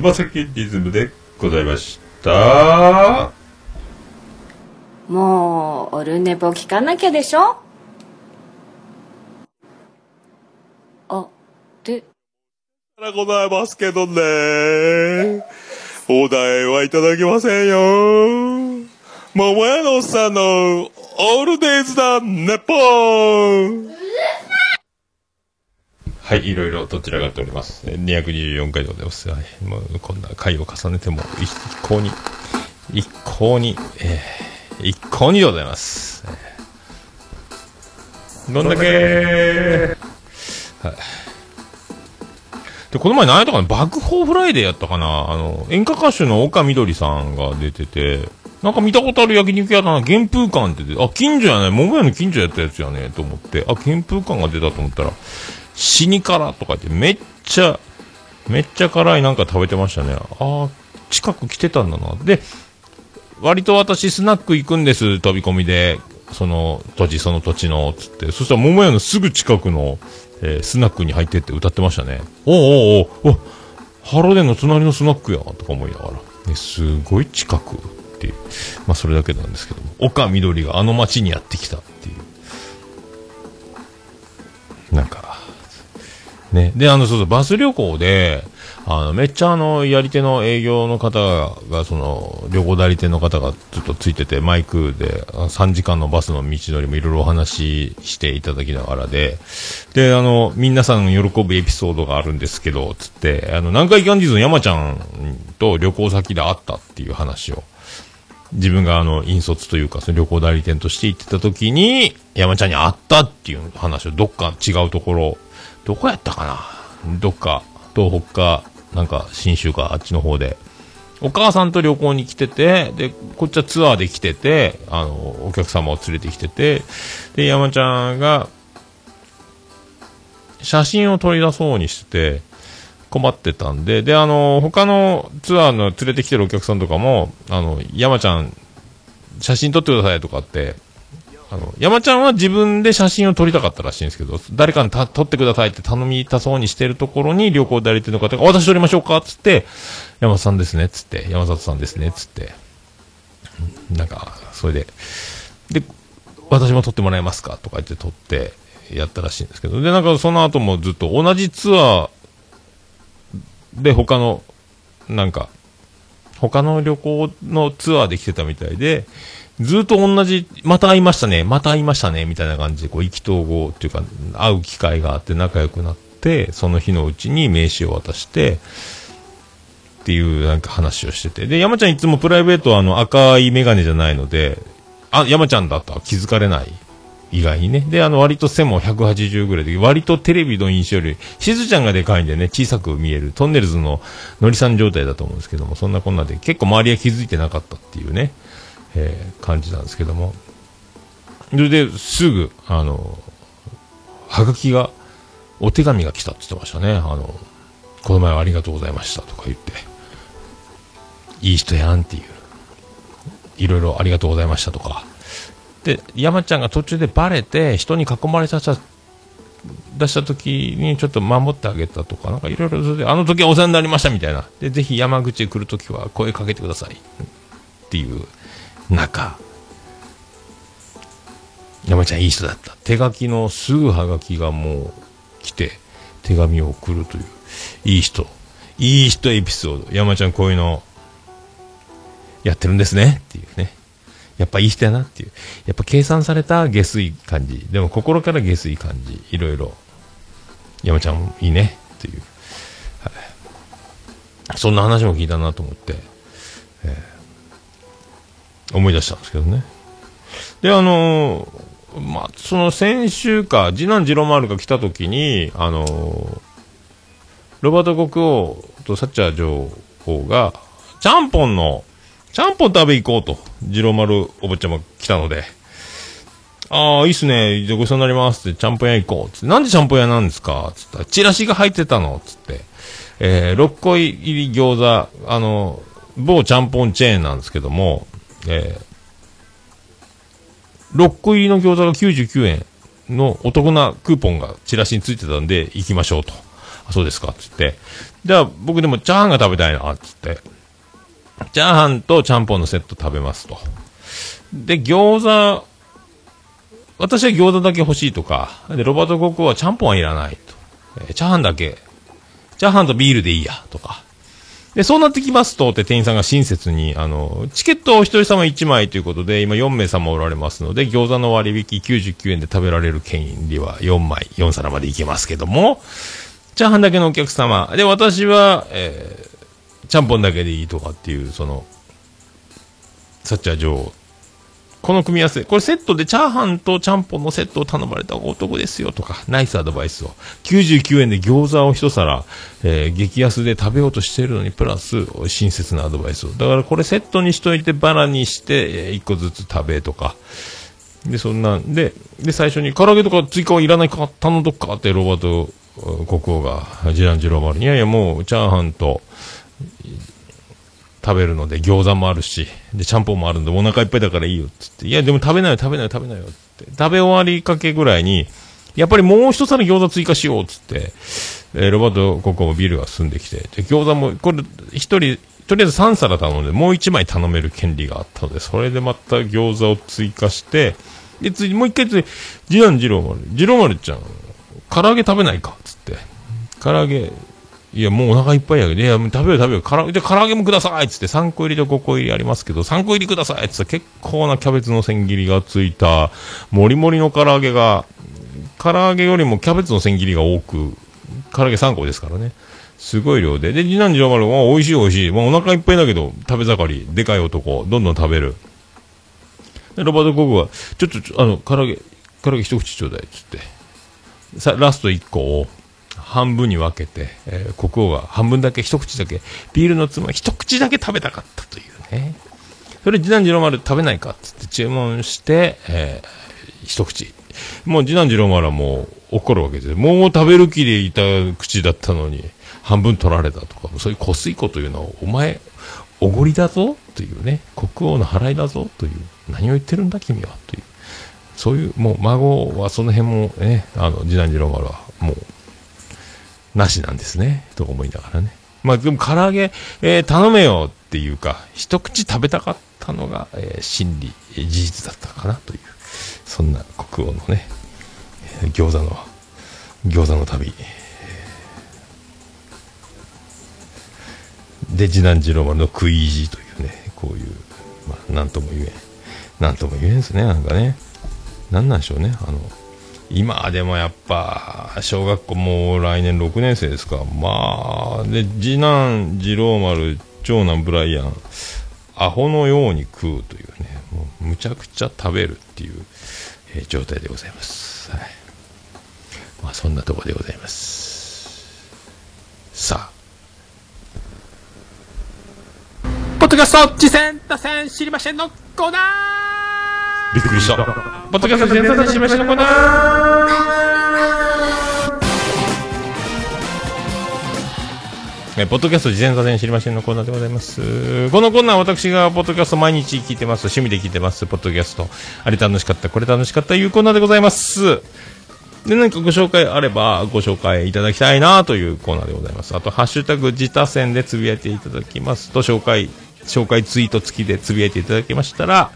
Speaker 2: ロで、つま先リズムでございました。
Speaker 6: もう、オルネポ聞かなきゃでしょ？あ、で、
Speaker 2: からございますけどね。お題はいただけませんよ。桃屋のおっさんのオールデイズだ、ネポンはい、いろいろとっちらかっております。224回でございます。はい、もうこんな回を重ねても一向に、一向に、えー、一向にでございます。どんだけはい。で、この前何やったかな？爆報フライデーやったかな？あの、演歌歌手の丘みどりさんが出てて、なんか見たことある焼肉屋だな、原風館って出て、あ、近所やね、桃屋の近所やったやつやね、と思って、あ、原風館が出たと思ったら、死に辛とか言って、めっちゃ、めっちゃ辛いなんか食べてましたね。あー近く来てたんだな。で、割と私スナック行くんです、飛び込みで。その土地、その土地の、つって。そしたら桃屋のすぐ近くの、えースナックに入ってって歌ってましたね。おうおうおうおハロデンの隣のスナックや、とか思いながら。ね、すごい近くっていう。まあそれだけなんですけども。岡みどりがあの町にやってきたっていう。ね。で、あの、そうそう、バス旅行で、あの、めっちゃあの、やり手の営業の方が、その、旅行代理店の方がずっとついてて、マイクで、3時間のバスの道のりもいろいろお話ししていただきながらで、で、あの、皆さん喜ぶエピソードがあるんですけど、つって、あの、南海キャンディーズの山ちゃんと旅行先で会ったっていう話を、自分があの、引率というか、その旅行代理店として行ってた時に、山ちゃんに会ったっていう話を、どっか違うところ、どこやったかな？どっか、東北か、なんか、新州か、あっちの方で、お母さんと旅行に来てて、で、こっちはツアーで来てて、あの、お客様を連れてきてて、で、山ちゃんが、写真を撮り出そうにしてて、困ってたんで、で、あの、他のツアーの連れてきてるお客さんとかも、あの、山ちゃん、写真撮ってくださいとかって、あの、山ちゃんは自分で写真を撮りたかったらしいんですけど、誰かに撮ってくださいって頼みたそうにしてるところに旅行代理店の方が、私撮りましょうかつって、山里さんですねつって、山里さんですねつって、なんか、それで、で、私も撮ってもらえますかとか言って撮ってやったらしいんですけど、で、なんかその後もずっと同じツアーで他の、なんか、他の旅行のツアーで来てたみたいで、ずっと同じ、また会いましたね、また会いましたね、みたいな感じで、こう、意気投合っていうか、会う機会があって仲良くなって、その日のうちに名刺を渡して、っていうなんか話をしてて。で、山ちゃんいつもプライベートはあの赤いメガネじゃないので、あ、山ちゃんだとは気づかれない。意外にね。で、あの、割と背も180ぐらいで、割とテレビの印象より、しずちゃんがでかいんでね、小さく見える、トンネルズののりさん状態だと思うんですけども、そんなこんなで、結構周りは気づいてなかったっていうね、えー感じなんですけども。それで、すぐ、あの、はがきが、お手紙が来たって言ってましたね。あの、この前はありがとうございましたとか言って、いい人やんっていう、いろいろありがとうございましたとか。で、山ちゃんが途中でバレて、人に囲まれさせた、出した時にちょっと守ってあげたとか、なんかいろいろそれで、あの時はお世話になりましたみたいな。で、ぜひ山口へ来る時は声かけてください。っていう中、山ちゃんいい人だった。手書きのすぐはがきがもう来て、手紙を送るという、いい人。いい人エピソード。山ちゃんこういうの、やってるんですね。っていうね。やっぱいい人やなっていう。やっぱ計算された下水感じ。でも心から下水感じ。いろいろ。山ちゃんいいね。っていう。はい。そんな話も聞いたなと思って、えー思い出したんですけどね。で、あのーまあ、その先週か、次男次郎丸が来た時に、あのーロバート国王とサッチャー女王が、ちゃんぽんの、ちゃんぽん食べ行こうと、次郎丸おばちゃま来たので、ああ、いいっすね。じゃあごちそうになりますって、ちゃんぽん屋行こう。って、なんでちゃんぽん屋なんですか？つったら、チラシが入ってたのつって、えー、6個入り餃子、あの、某ちゃんぽんチェーンなんですけども、えー、6個入りの餃子が99円のお得なクーポンがチラシについてたんで、行きましょうと。あそうですか、つって。じゃあ、僕でもチャーハンが食べたいな、つって。チャーハンとちゃんぽんのセット食べますと。で、餃子、私は餃子だけ欲しいとか、で、ロバート・ココはちゃんぽんはいらないと。えーチャーハンだけ、チャーハンとビールでいいや、とか。で、そうなってきますと、って店員さんが親切に、あの、チケットをお一人様1枚ということで、今4名様おられますので、餃子の割引99円で食べられる権利は4枚、4皿までいけますけども、チャーハンだけのお客様。で、私は、えーちゃんぽんだけでいいとかっていう、その、サッチャー女王。この組み合わせ、これセットでチャーハンとちゃんぽんのセットを頼まれたお得ですよとか、ナイスアドバイスを。99円で餃子を一皿、えー激安で食べようとしているのに、プラス、親切なアドバイスを。だからこれセットにしといてバラにして、え1個ずつ食べとか。で、そんなんで、で、最初に、唐揚げとか追加はいらないか頼んどっかってロバート国王が、ジランジローマルに、いやいやもう、チャーハンと、食べるので餃子もあるし、で、ちゃんぽんもあるんでお腹いっぱいだからいいよっつって、いや、でも食べないよ、食べないよ、食べないよって。食べ終わりかけぐらいに、やっぱりもう一皿餃子追加しようっつって、えーロバート国王もビールが進んできて、で、餃子も、これ、一人、とりあえず3皿頼んで、もう1枚頼める権利があったので、それでまた餃子を追加して、で、次、もう一回次、次男次郎丸、次郎丸ちゃん、唐揚げ食べないかっつって、唐揚げ、いや、もうお腹いっぱいやけど、いや、食べよう食べよう。からじゃあ唐揚げもくださいっつって、3個入りと5個入りありますけど、3個入りくださいっつって、結構なキャベツの千切りがついた、もりもりの唐揚げが、唐揚げよりもキャベツの千切りが多く、唐揚げ3個ですからね。すごい量で。で、次男次郎丸は、美味しい美味しい。もうお腹いっぱいだけど、食べ盛り。でかい男。どんどん食べる。で、ロバート・コグは、ちょっと、あの、唐揚げ、唐揚げ一口ちょうだいっつって。さ、ラスト1個を、半分に分けて、えー国王が半分だけ、一口だけ、ビールのつまみ、一口だけ食べたかったというね。それ、次男次郎丸食べないかっつって注文して、えー一口。もう次男次郎丸はもう怒るわけです。もう食べる気でいた口だったのに、半分取られたとか、そういうこすいこというのは、お前、おごりだぞというね、国王の払いだぞという、何を言ってるんだ君はという。そういう、もう孫はその辺もね、あの、次男次郎丸はもう、なしなんですね、と思いながらね。まあでも唐揚げ、えー頼めよっていうか、一口食べたかったのが、えー真理、えー事実だったかなという、そんな国王のね、えー餃子の、餃子の旅。で、次男次郎丸の食い意地というね、こういう、まあ、なんとも言えん。なんとも言えんですね、なんかね。なんなんでしょうね、あの、今でもやっぱ、小学校もう来年6年生ですか。まあ、で、次男次郎丸、長男ブライアン、アホのように食うというね、もうむちゃくちゃ食べるっていう、えー状態でございます。はい。まあ、そんなところでございます。さあ、
Speaker 7: ポッドキャスト、次戦、打線、知りませんのコーナ
Speaker 2: びっくりした。ポッドキャスト全体しましのコーナーポッドキャスト事前座禅知りませんのコーナーでございます。このコーナーは私がポッドキャスト毎日聞いてます。趣味で聞いてます。ポッドキャスト。あれ楽しかった、これ楽しかったいうコーナーでございます。で、何かご紹介あればご紹介いただきたいなというコーナーでございます。あと、ハッシュタグ自他戦でつぶやいていただきますと、紹介、紹介ツイート付きでつぶやいていただきましたら、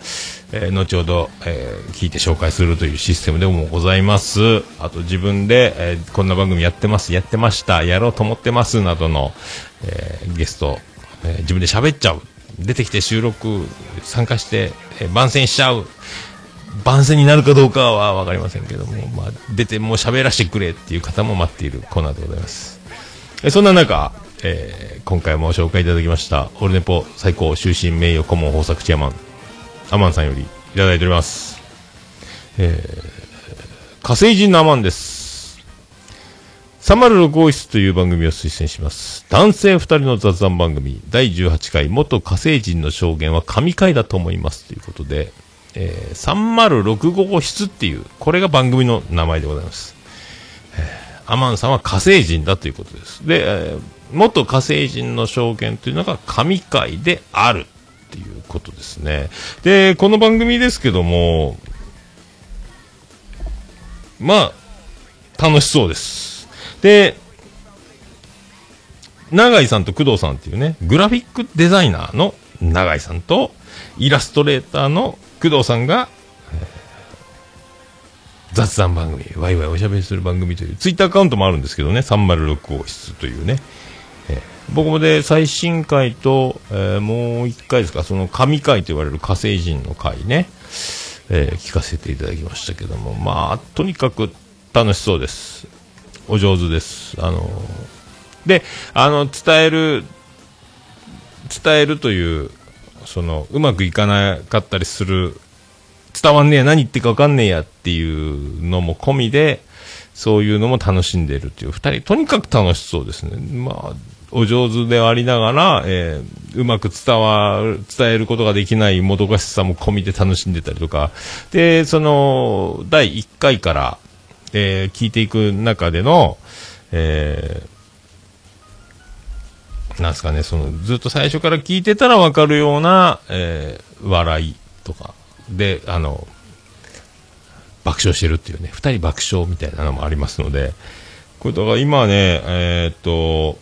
Speaker 2: えー後ほど、えー聞いて紹介するというシステムでもございます。あと自分で、えーこんな番組やってます、やってました、やろうと思ってますなどの、えーゲスト、えー自分で喋っちゃう。出てきて収録、参加して、えー番宣しちゃう。番宣になるかどうかは分かりませんけども、まあ、出てもう喋らせてくれっていう方も待っているコーナーでございます。えそんな中、えー今回も紹介いただきました、オルネポ最高終身名誉顧問豊作チアマン、アマンさんよりいただいております。えー、火星人のアマンです。306号室という番組を推薦します。男性2人の雑談番組、第18回、元火星人の証言は神回だと思います。ということで、えー、306号室っていう、これが番組の名前でございます。えーアマンさんは火星人だということです。で、えー元火星人の証言というのが神回であるっていうことですね。で、この番組ですけども、まあ、楽しそうです。で、永井さんと工藤さんっていうね、グラフィックデザイナーの永井さんと、イラストレーターの工藤さんが、雑談番組、ワイワイおしゃべりする番組という、ツイッターアカウントもあるんですけどね、306号室というね、僕もで最新回と、えーもう一回ですか、その神回と言われる火星人の回ね、えー聞かせていただきましたけども、まあ、とにかく楽しそうです。お上手です。あのーで、あの、伝える、伝えるという、その、うまくいかなかったりする、伝わんねえ、何言ってか分かんねえやっていうのも込みで、そういうのも楽しんでるっていう、二人、とにかく楽しそうですね。まあ、お上手でありながら、えーうまく伝わる、伝えることができないもどかしさも込みで楽しんでたりとか、で、その、第1回から、えー聞いていく中での、えーなんですかね、その、ずっと最初から聞いてたらわかるような、えー笑いとか、で、あの、爆笑してるっていうね、二人爆笑みたいなのもありますので、これだから今ね、えーっと、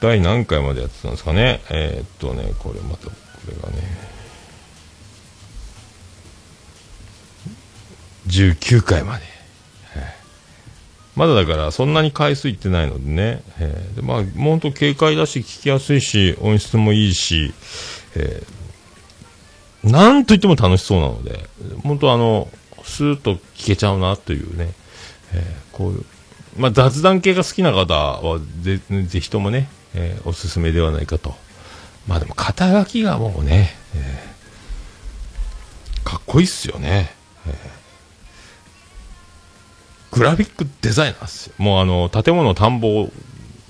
Speaker 2: 第何回までやってたんですかね、えーっとね、これまた、これがね、19回まで。まだだからそんなに回数いってないのでね、えー。でまあ、もう本当軽快だし聞きやすいし音質もいいし、えー。なんといっても楽しそうなので本当あのスーッと聞けちゃうなというね、えー。こういう、まあ、雑談系が好きな方はぜぜひともね、えーおすすめではないかとまあでも肩書きがもうね、えーかっこいいっすよね、えーグラフィックデザイナーですよ。もうあの、建物田んぼ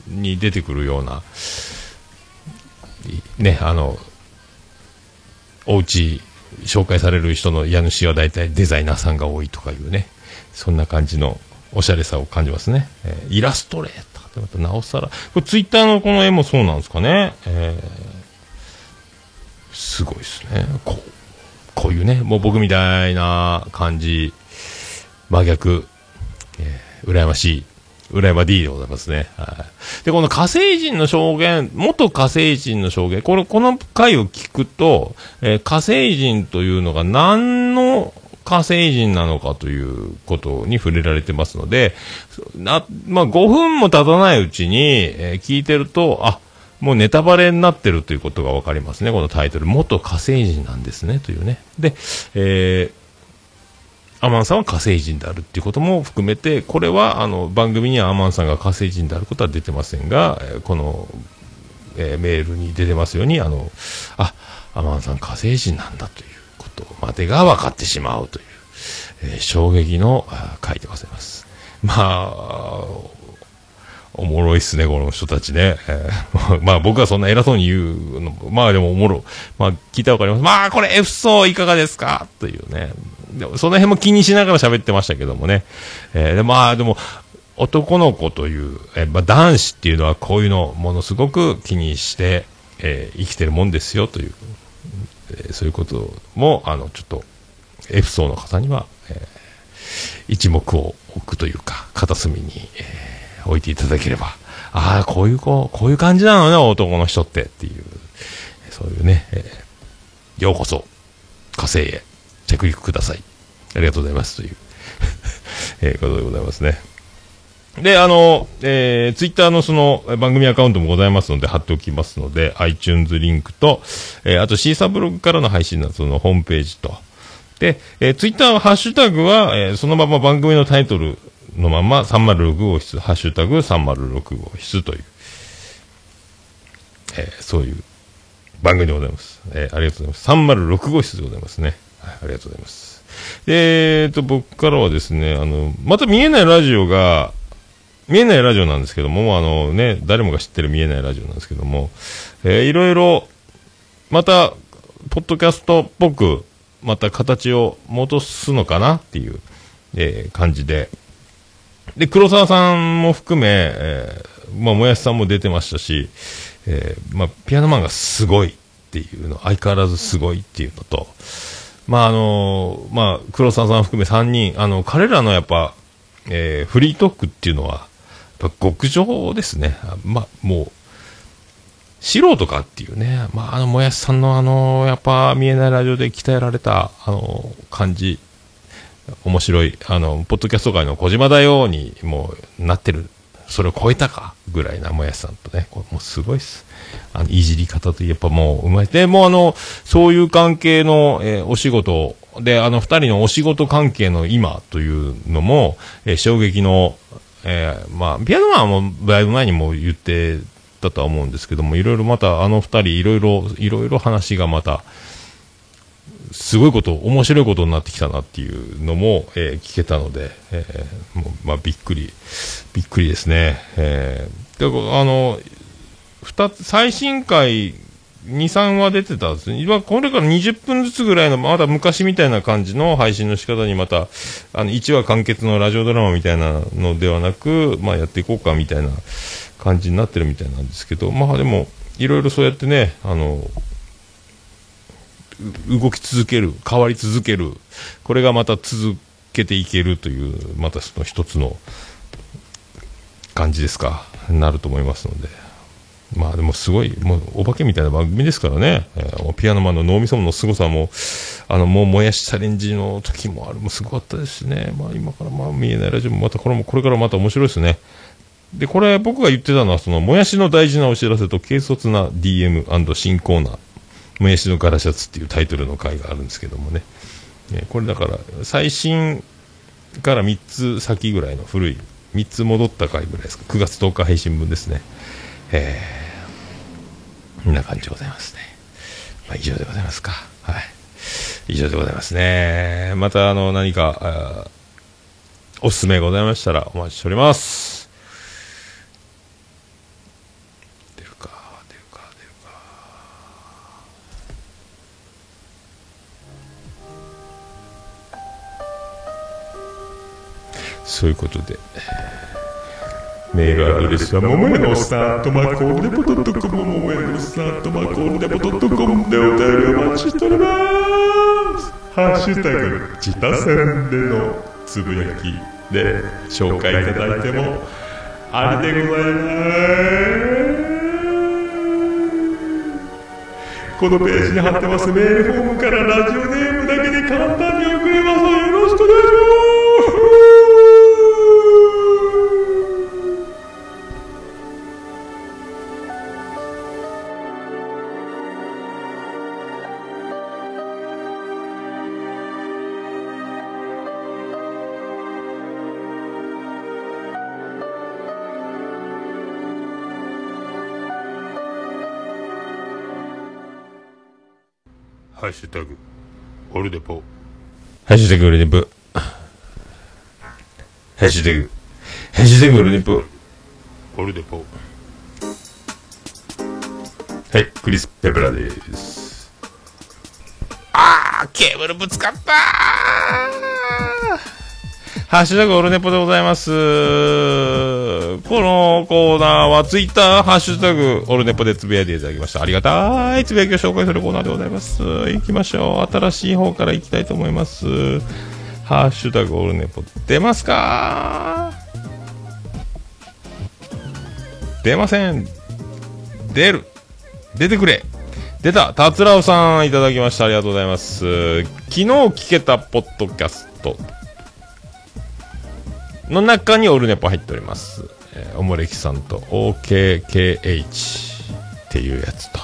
Speaker 2: に出てくるような、ね、あの、お家紹介される人の家主は大体デザイナーさんが多いとかいうね、そんな感じのおしゃれさを感じますね。えーイラストレーターってまたなおさら、これツイッターのこの絵もそうなんですかね。えーすごいですね。こう、こういうね、もう僕みたいな感じ、真逆、えー羨ましい、羨ま D でございますね。はい。で、この火星人の証言、元火星人の証言、この、この回を聞くと、えー火星人というのが何の火星人なのかということに触れられてますので、な、まあ、5分も経たないうちに、えー聞いてると、あ、もうネタバレになってるということがわかりますね、このタイトル。元火星人なんですね、というね。で、えーアマンさんは火星人であるっていうことも含めて、これはあの番組にはアマンさんが火星人であることは出てませんが、この、えーメールに出てますように、あの、あ、アマンさん火星人なんだというとまでが分かってしまうという、えー衝撃の回でございます。まあ、おもろいっすね、この人たちね。えー <laughs> まあ僕はそんな偉そうに言うの、まあでもおもろ。まあ聞いたらわかります。まあこれ F 層いかがですか？というね。でもその辺も気にしながら喋ってましたけどもね。えーでまあでも、男の子という、えーまあ男子っていうのはこういうのをものすごく気にして、えー生きてるもんですよという、えそういうことも、あの、ちょっと F 層の方には、え一目を置くというか、片隅に、え置いていただければ、ああ、こういう子、こういう感じなのね、男の人ってっていう、そういうね、えーようこそ、火星へ着陸ください。ありがとうございますという、<laughs> えーことでございますね。で、あの、えー、ツイッターのその番組アカウントもございますので貼っておきますので、iTunes リンクと、えーあとシーサーブログからの配信のそのホームページと、で、えー、ツイッターはハッシュタグは、えーそのまま番組のタイトルのまま306号室、ハッシュタグ306号室という、えーそういう番組でございます。えーありがとうございます。306号室でございますね。はい、ありがとうございます。えーと、僕からはですね、あの、また見えないラジオが、見えないラジオなんですけども、うあのね、誰もが知ってる見えないラジオなんですけども、えーいろいろ、また、ポッドキャストっぽく、また形を戻すのかなっていう、えー感じで。で、黒沢さんも含め、えーまあ、もやしさんも出てましたし、えーまあ、ピアノマンがすごいっていうの、相変わらずすごいっていうのと、まあ、あのまあ、黒沢さん含め3人、あの、彼らのやっぱ、えーフリートークっていうのは、極上ですね。まあ、もう、素人かっていうね、まあ、あの、もやしさんのあの、やっぱ見えないラジオで鍛えられた、あの、感じ、面白い、あの、ポッドキャスト界の小島だように、もう、なってる、それを超えたか、ぐらいなもやしさんとね、これもうすごいっす。あの、いじり方とやっぱもう、うまい。で、もうあの、そういう関係の、えーお仕事で、あの、二人のお仕事関係の今というのも、えー衝撃の、えーまあ、ピアノマンはもう、だいぶ前にも言ってたとは思うんですけども、いろいろまた、あの二人、いろいろ、いろいろ話がまた、すごいこと、面白いことになってきたなっていうのも、えー聞けたので、えーもうまあ、びっくり、びっくりですね。えーであの、二つ、最新回、2、3話出てたんですね。今、これから20分ずつぐらいの、まだ昔みたいな感じの配信の仕方にまた、あの、1話完結のラジオドラマみたいなのではなく、まあ、やっていこうかみたいな感じになってるみたいなんですけど、まあ、でも、いろいろそうやってね、あの、動き続ける、変わり続ける、これがまた続けていけるという、またその一つの感じですか、なると思いますので。まあでもすごい、もうお化けみたいな番組ですからね、えーピアノマンの脳みその凄さも、あのもうもやしチャレンジの時もある、もすごかったですしね、まあ今からまあ見えないラジオもまたこれもこれからまた面白いですね。で、これ僕が言ってたのは、そのもやしの大事なお知らせと軽率な DM& 新コーナー、もやしのガラシャツっていうタイトルの回があるんですけどもね、ねこれだから最新から3つ先ぐらいの古い、3つ戻った回ぐらいですか、9月10日配信分ですね。えー、こんな感じでございますね。まあ、以上でございますか。はい。以上でございますね。また、あの、何か、おすすめございましたらお待ちしております。出るか、出るか、出るか。そういうことで。メールアドレスは、ももやのおっさんとまこんでぽドットコム、ももやのおっさんとまこんでぽドットコムでお便りお待ちしております。ハッシュタグ、自他戦でのつぶやきで紹介いただいても、ありでございます。このページに貼ってますメールフォームからラジオネームだけで簡単に送れます。よろしくお願いします。ハッシュタグ、オルデポ。ハッシュタグオルデポ。ハッシュタグ、ハッシュタグオルデポ。オルデポ。はい、クリス・ペプラです。あー、ケーブルぶつかったーハッシュタグオルネポでございます。このコーナーはツイッター、ハッシュタグオルネポでつぶやいていただきました。ありがたいつぶやきを紹介するコーナーでございます。行きましょう。新しい方から行きたいと思います。ハッシュタグオルネポ出ますか？出ません。出る。出てくれ。出た。たつらおさんいただきました。ありがとうございます。昨日聞けたポッドキャストの中にオルネポ入っております。えーおもれきさんと OKKH っていうやつと。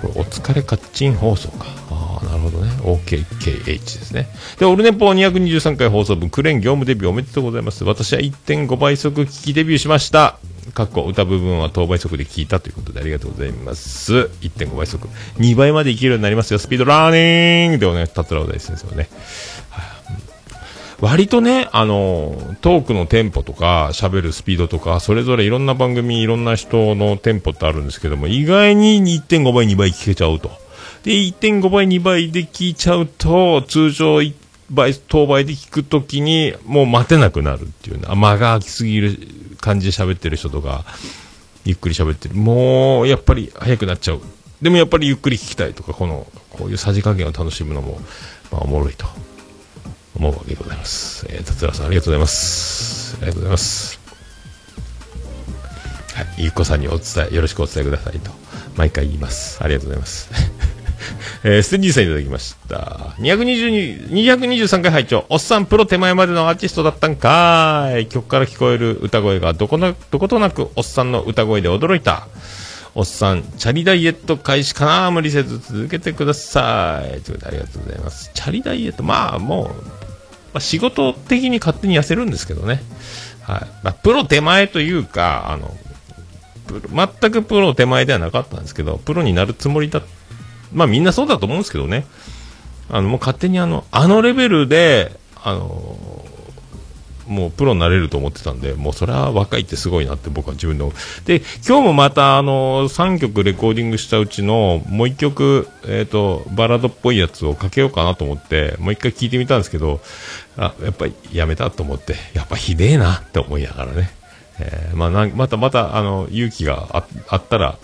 Speaker 2: これ、お疲れカッチン放送か。ああ、なるほどね。OKKH ですね。で、オルネポ223回放送分、クレーン業務デビューおめでとうございます。私は1.5倍速聞きデビューしました。かっこ歌部分は等倍速で聞いたということでありがとうございます。1.5倍速。2倍までいけるようになりますよ。スピードラーニングでお願いし達郎大先生をね。割とね、あの、トークのテンポとか、喋るスピードとか、それぞれいろんな番組、いろんな人のテンポってあるんですけども、意外に1.5倍、2倍聞けちゃうと。で、1.5倍、2倍で聞いちゃうと、通常1倍、当倍で聞くときに、もう待てなくなるっていうね、間が空きすぎる感じで喋ってる人とか、ゆっくり喋ってる。もう、やっぱり早くなっちゃう。でもやっぱりゆっくり聞きたいとか、この、こういうさじ加減を楽しむのも、まあ、おもろいと。思うわけでございます。えー、達郎さんありがとうございます。ありがとうございます。はい、ゆっこさんにお伝え、よろしくお伝えくださいと、毎回言います。ありがとうございます。<laughs> えー、ステンジーさんいただきました。222 223回拝聴おっさんプロ手前までのアーティストだったんかーい。曲から聞こえる歌声がどこな、どことなくおっさんの歌声で驚いた。おっさん、チャリダイエット開始かな無理せず続けてください。ということでありがとうございます。チャリダイエット、まあもう、まあ、仕事的に勝手に痩せるんですけどね。はい。まあ、プロ手前というか、あの、全くプロ手前ではなかったんですけど、プロになるつもりだまあみんなそうだと思うんですけどね。あの、もう勝手にあの、あのレベルで、あの、もうプロになれると思ってたんで、もうそれは若いってすごいなって僕は自分で思う。で、今日もまたあの、3曲レコーディングしたうちの、もう1曲、えっ、と、バラードっぽいやつをかけようかなと思って、もう一回聞いてみたんですけど、あ、やっぱりやめたと思って、やっぱひでえなって思いながらね。えーまあ、またまた、あの、勇気がああったら、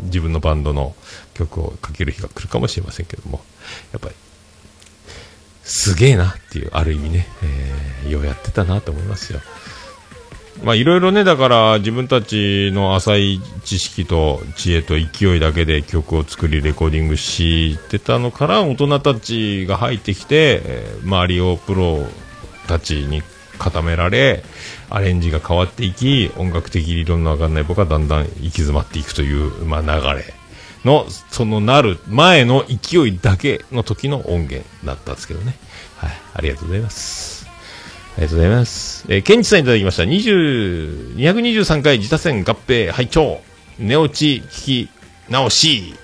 Speaker 2: 自分のバンドの曲をかける日が来るかもしれませんけども、やっぱり、すげえなっていう、ある意味ね、えーようやってたなと思いますよ。まあいろいろね、だから自分たちの浅い知識と知恵と勢いだけで曲を作りレコーディングしてたのから大人たちが入ってきて、えー周りをプロたちに固められ、アレンジが変わっていき、音楽的理論のわかんない僕はだんだん行き詰まっていくという、まあ流れの、そのなる前の勢いだけの時の音源だったんですけどね。はい、ありがとうございます。ありがとうございます。えー、ケンチさんいただきました。20、223回自他戦合併拝聴寝落ち聞き直し。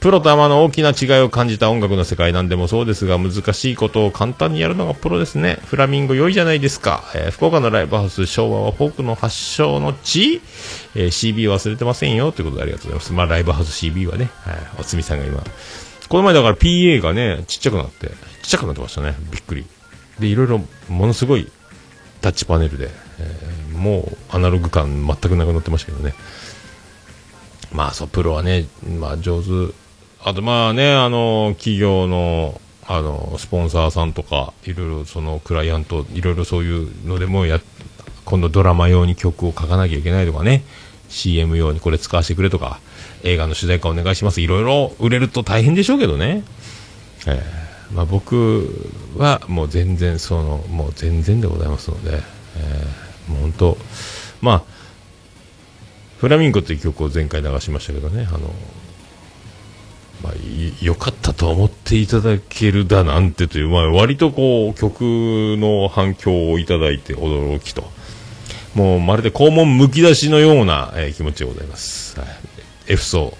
Speaker 2: プロとアマの大きな違いを感じた音楽の世界なんでもそうですが、難しいことを簡単にやるのがプロですね。フラミンゴ良いじゃないですか。えー福岡のライブハウス、昭和はフォークの発祥の地、えー CB 忘れてませんよ。ということでありがとうございます。まあ、ライブハウス CB はね、はい、おつみさんが今、この前だから PA がね、ちっちゃくなって、ちっちゃくなってましたね。びっくり。で、いろいろ、ものすごいタッチパネルで、えーもうアナログ感全くなくなってましたけどね。まあ、そう、プロはね、まあ、上手。あと、まあね、あの、企業の、あの、スポンサーさんとか、いろいろ、その、クライアント、いろいろそういうのでもや、今度ドラマ用に曲を書かなきゃいけないとかね、CM 用にこれ使わせてくれとか、映画の主題歌お願いします。いろいろ売れると大変でしょうけどね。えーまあ、僕はもう全然そのもう全然でございますので、えーもう本当まあフラミンゴという曲を前回流しましたけどね。あのまあ、い良かったと思っていただけるだなんてという、まあ、割とこう曲の反響をいただいて驚きと。もうまるで肛門むき出しのような、えー気持ちでございます、はい、F 層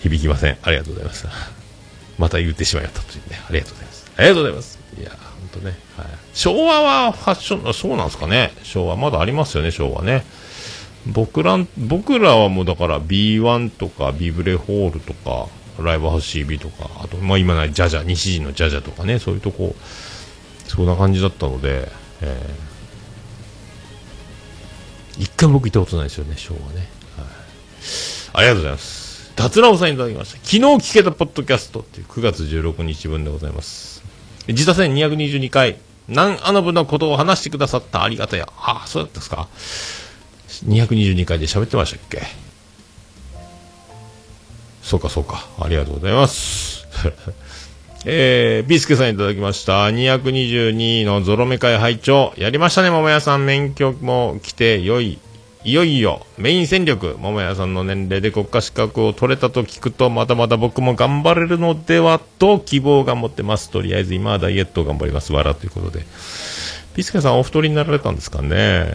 Speaker 2: 響きません。ありがとうございますまた言ってしまいましたというね。ありがとうございます。ありがとうございます。いや本当ね、はい、昭和はファッションそうなんですかね。昭和まだありますよね昭和ね。僕ら僕らはもうだから B1 とかビブレホールとかライブハウス CB とかあと、まあ、今ないジャジャ西陣のジャジャとかねそういうとこそんな感じだったので、えー一回も僕行ったことないですよね昭和ね、はい、ありがとうございます。達郎さんいただきました。昨日聞けたポッドキャストっていう9月16日分でございます。自他戦222回南アノブのことを話してくださったありがたや。ああそうだったですか。222回で喋ってましたっけ。そうかそうか。ありがとうございます。<laughs> えー、ビスケさんいただきました。222のゾロ目会拝聴やりましたね、桃屋さん。免許も来て、よい、いよいよ、メイン戦力、桃屋さんの年齢で国家資格を取れたと聞くと、まだまだ僕も頑張れるのではと希望が持ってます。とりあえず今はダイエットを頑張ります。わらということで。ビースケさんお太りになられたんですかね。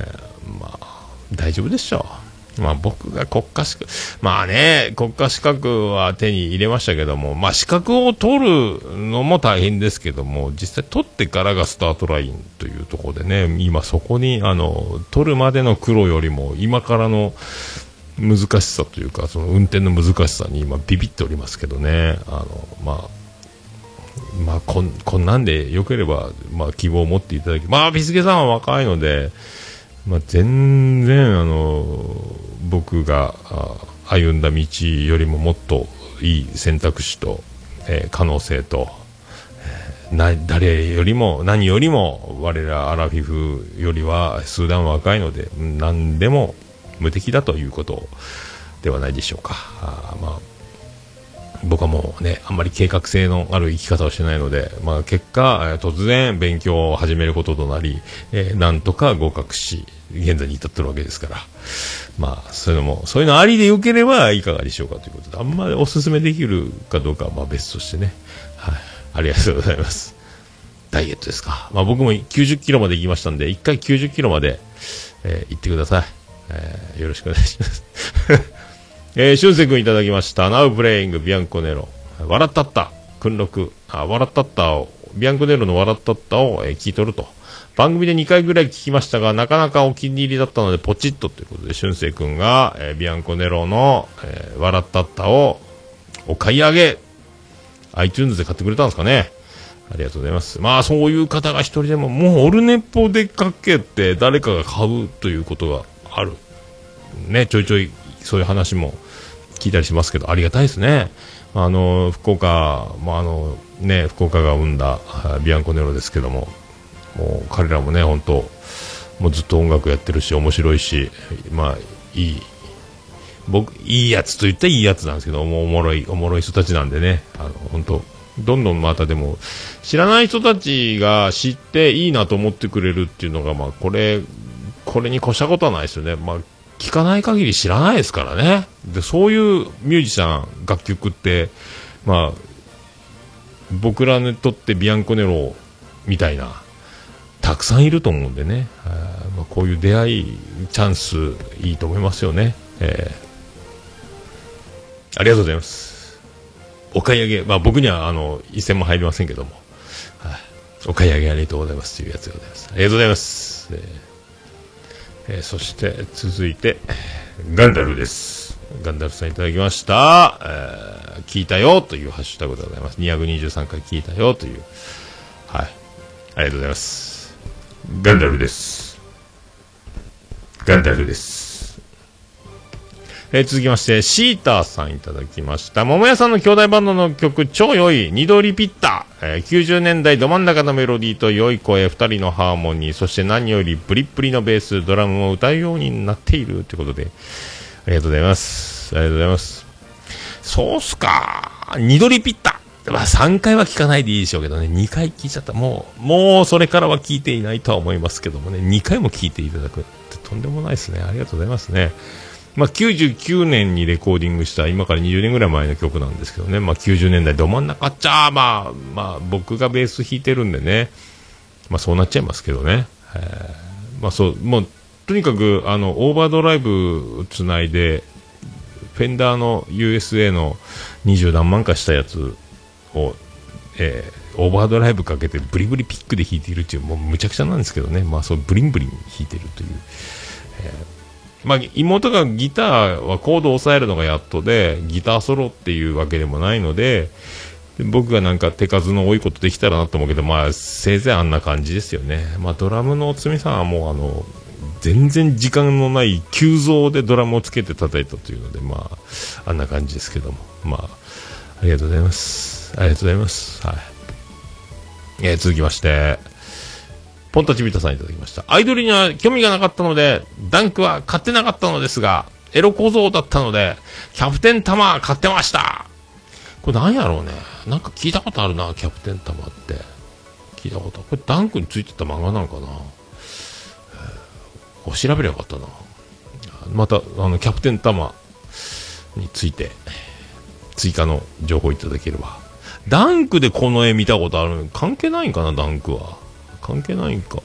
Speaker 2: まあ、大丈夫でしょう。まあ僕が国家資格、まあね、国家資格は手に入れましたけども、まあ資格を取るのも大変ですけども、実際取ってからがスタートラインというところでね、今そこに、あの、取るまでの苦労よりも、今からの難しさというか、その運転の難しさに今ビビっておりますけどね、あの、まあ、まあ、こん、こんなんで良ければ、まあ、希望を持っていただき、まあ、ビスケさんは若いので、まあ、全然、あの、僕が歩んだ道よりももっといい選択肢と、えー可能性と、えーな誰よりも何よりも我らアラフィフよりは数段若いので何でも無敵だということではないでしょうか。あまあ僕はもうね、あんまり計画性のある生き方をしてないので、まあ結果、突然勉強を始めることとなり、えーなんとか合格し、現在に至ってるわけですから、まあそういうのも、そういうのありでよければいかがでしょうかということで、あんまりお勧めできるかどうかはまあ別としてね、はい、ありがとうございます。ダイエットですか。まあ僕も90キロまで行きましたんで、1回90キロまで、えー行ってください。えーよろしくお願いします。えー、しゅんせいくんいただきました。ナウプレイングビアンコネロ。笑ったった。訓録。あ、笑ったったを、ビアンコネロの笑ったったを、えー聞いとると。番組で2回ぐらい聞きましたが、なかなかお気に入りだったので、ポチッとということで、しゅんせいくんが、えービアンコネロの、えー笑ったったを、お買い上げ。iTunes で買ってくれたんですかね。ありがとうございます。まあ、そういう方が一人でも、もうオルネポでかけて誰かが買うということがある。ね、ちょいちょいそういう話も聞いたりしますけど、ありがたいですね。あの、福岡、まあ、あの、ね、福岡が生んだビアンコネロですけども、もう彼らもね、本当もうずっと音楽やってるし、面白いし、まあ、いい、僕、いいやつと言ったらいいやつなんですけど、もうおもろい、おもろい人たちなんでね、あの、本当どんどんまたでも、知らない人たちが知っていいなと思ってくれるっていうのが、まあ、これ、これに越したことはないですよね。まあ、聞かない限り知らないですからね。で、そういうミュージシャン、楽曲って、まあ、僕らにとってビアンコネロみたいな、たくさんいると思うんでね。あーまあ、こういう出会い、チャンス、いいと思いますよね。えーありがとうございます。お買い上げ、まあ僕にはあの、一銭も入りませんけども、はい、お買い上げありがとうございますというやつでございます。ありがとうございます。えーえーそして続いて、ガンダルです。ガンダルさんいただきました。えー聞いたよというハッシュタグでございます。223回聞いたよという。はい。ありがとうございます。ガンダルです。ガンダルです。えー続きまして、シーターさんいただきました。桃屋さんの兄弟バンドの曲、超良い、二度リピッター、えー90年代ど真ん中のメロディーと良い声、二人のハーモニー、そして何よりプリプリのベース、ドラムも歌うようになっているということで、ありがとうございます。ありがとうございます。そうっすか。二度リピッター。まあ、3回は聞かないでいいでしょうけどね、2回聞いちゃった。もう、もうそれからは聞いていないとは思いますけどもね、2回も聞いていただくってとんでもないですね。ありがとうございますね。まあ、99年にレコーディングした、今から20年ぐらい前の曲なんですけどね、まあ、90年代ど真ん中っちゃ、まあ、まあ、僕がベース弾いてるんでね、まあ、そうなっちゃいますけどね。えーまあ、そう、もう、とにかく、あの、オーバードライブつないで、フェンダーの USA の20何万かしたやつを、えーオーバードライブかけてブリブリピックで弾いているっていう、もうむちゃくちゃなんですけどね、まあそうブリンブリン弾いてるという。えーまあ妹がギターはコードを抑えるのがやっとで、ギターソロっていうわけでもないので、僕がなんか手数の多いことできたらなと思うけど、まあせいぜいあんな感じですよね。まあドラムのおつみさんはもうあの、全然時間のない急増でドラムをつけて叩いたというので、まあ、あんな感じですけども、まあ、ありがとうございます。ありがとうございます。はい。えー続きまして、ポンタチビタさんいただきました。アイドルには興味がなかったので、ダンクは買ってなかったのですが、エロ小僧だったので、キャプテンタマー買ってました。これなんやろうね。なんか聞いたことあるな、キャプテンタマーって。聞いたこと。これダンクについてた漫画なのかなこ調べればよかったな。また、あの、キャプテンタマについて、追加の情報いただければ。ダンクでこの絵見たことある関係ないんかな、ダンクは。関係ないんか。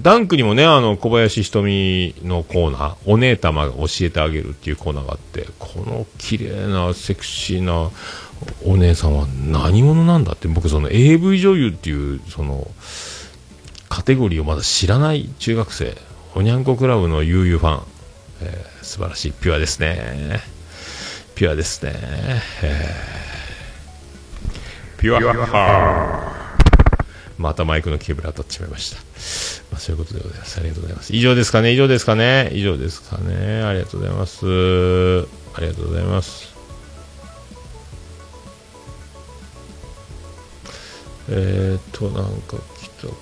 Speaker 2: ダンクにもね、あの、小林瞳のコーナー、お姉様が教えてあげるっていうコーナーがあって、この綺麗な、セクシーなお姉さんは何者なんだって、僕その AV 女優っていう、その、カテゴリーをまだ知らない中学生、おにゃんこクラブの悠々ファン、えー素晴らしい、ピュアですね。ピュアですね。えーピュアハーまたマイクのケーブル当たってしまいました。まあ、そういうことでございます。ありがとうございます。以上ですかね？以上ですかね？以上ですかね？ありがとうございます。ありがとうございます。えーっと、なんか来たか。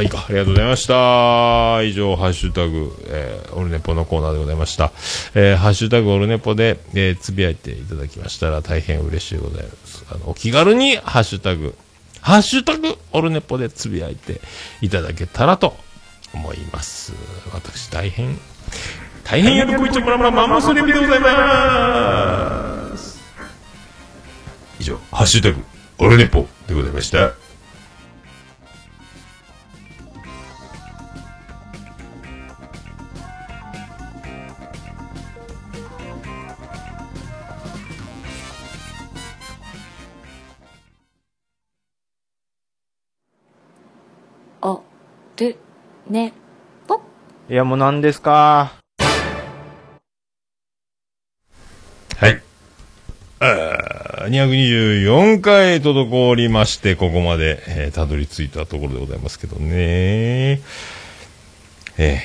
Speaker 2: まあいいか、ありがとうございました。以上、ハッシュタグ、えーオルネポのコーナーでございました。えーハッシュタグオルネポで、えーつぶやいていただきましたら大変嬉しいございます。あの、お気軽に、ハッシュタグ、ハッシュタグオルネポでつぶやいていただけたらと思います。私、大変、大変喜びちょもらもらマンモスレビでございます。以上、ハッシュタグオルネポでございました。
Speaker 6: る、ね、ぽ。
Speaker 7: いや、もう何ですか？
Speaker 2: はい。あー224回滞りまして、ここまで、えーたどり着いたところでございますけどね。えー、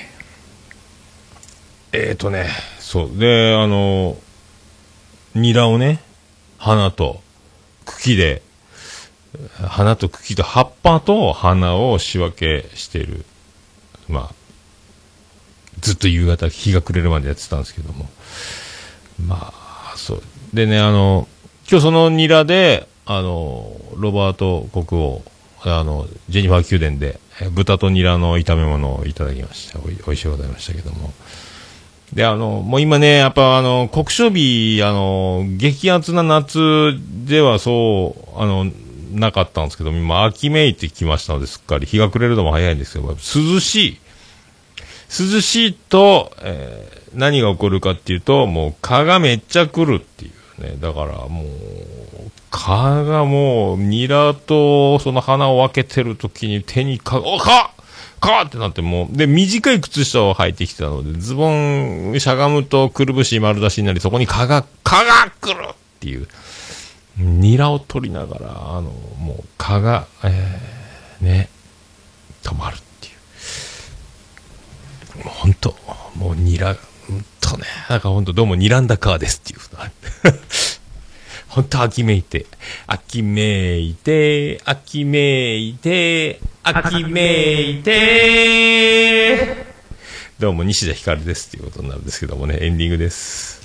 Speaker 2: えーとね、そう。で、あの、ニラをね、花と茎で、花と茎と葉っぱと花を仕分けしている。まあ、ずっと夕方日が暮れるまでやってたんですけども。まあ、そう。でね、あの、今日そのニラで、あの、ロバート国王、あの、ジェニファー宮殿で、豚とニラの炒め物をいただきました。おいおいしいございましたけども。で、あの、もう今ね、やっぱあの、国書日、あの、激アツな夏ではそう、あの、なかったんですけど、今秋めいてきましたので、すっかり日が暮れるのも早いんですけど、涼しい。涼しいと、えー何が起こるかっていうと、もう蚊がめっちゃ来るっていうね。だからもう、蚊がもう、ニラとその花を分けてる時に手に蚊が、お蚊蚊ってなってもう、で、短い靴下を履いてきてたので、ズボンしゃがむとくるぶし丸出しになり、そこに蚊が、蚊が来るっていう。ニラを取りながら、あの、もう蚊が、えー、ね、止まるっていう。もう本当、もうニラ、うんとね、なんか本当どうもニランダカーですっていうことが <laughs> 本当秋めいて、秋めいて、秋めいて、秋めいて、どうも西田ひかるですっていうことになるんですけどもね、エンディングです。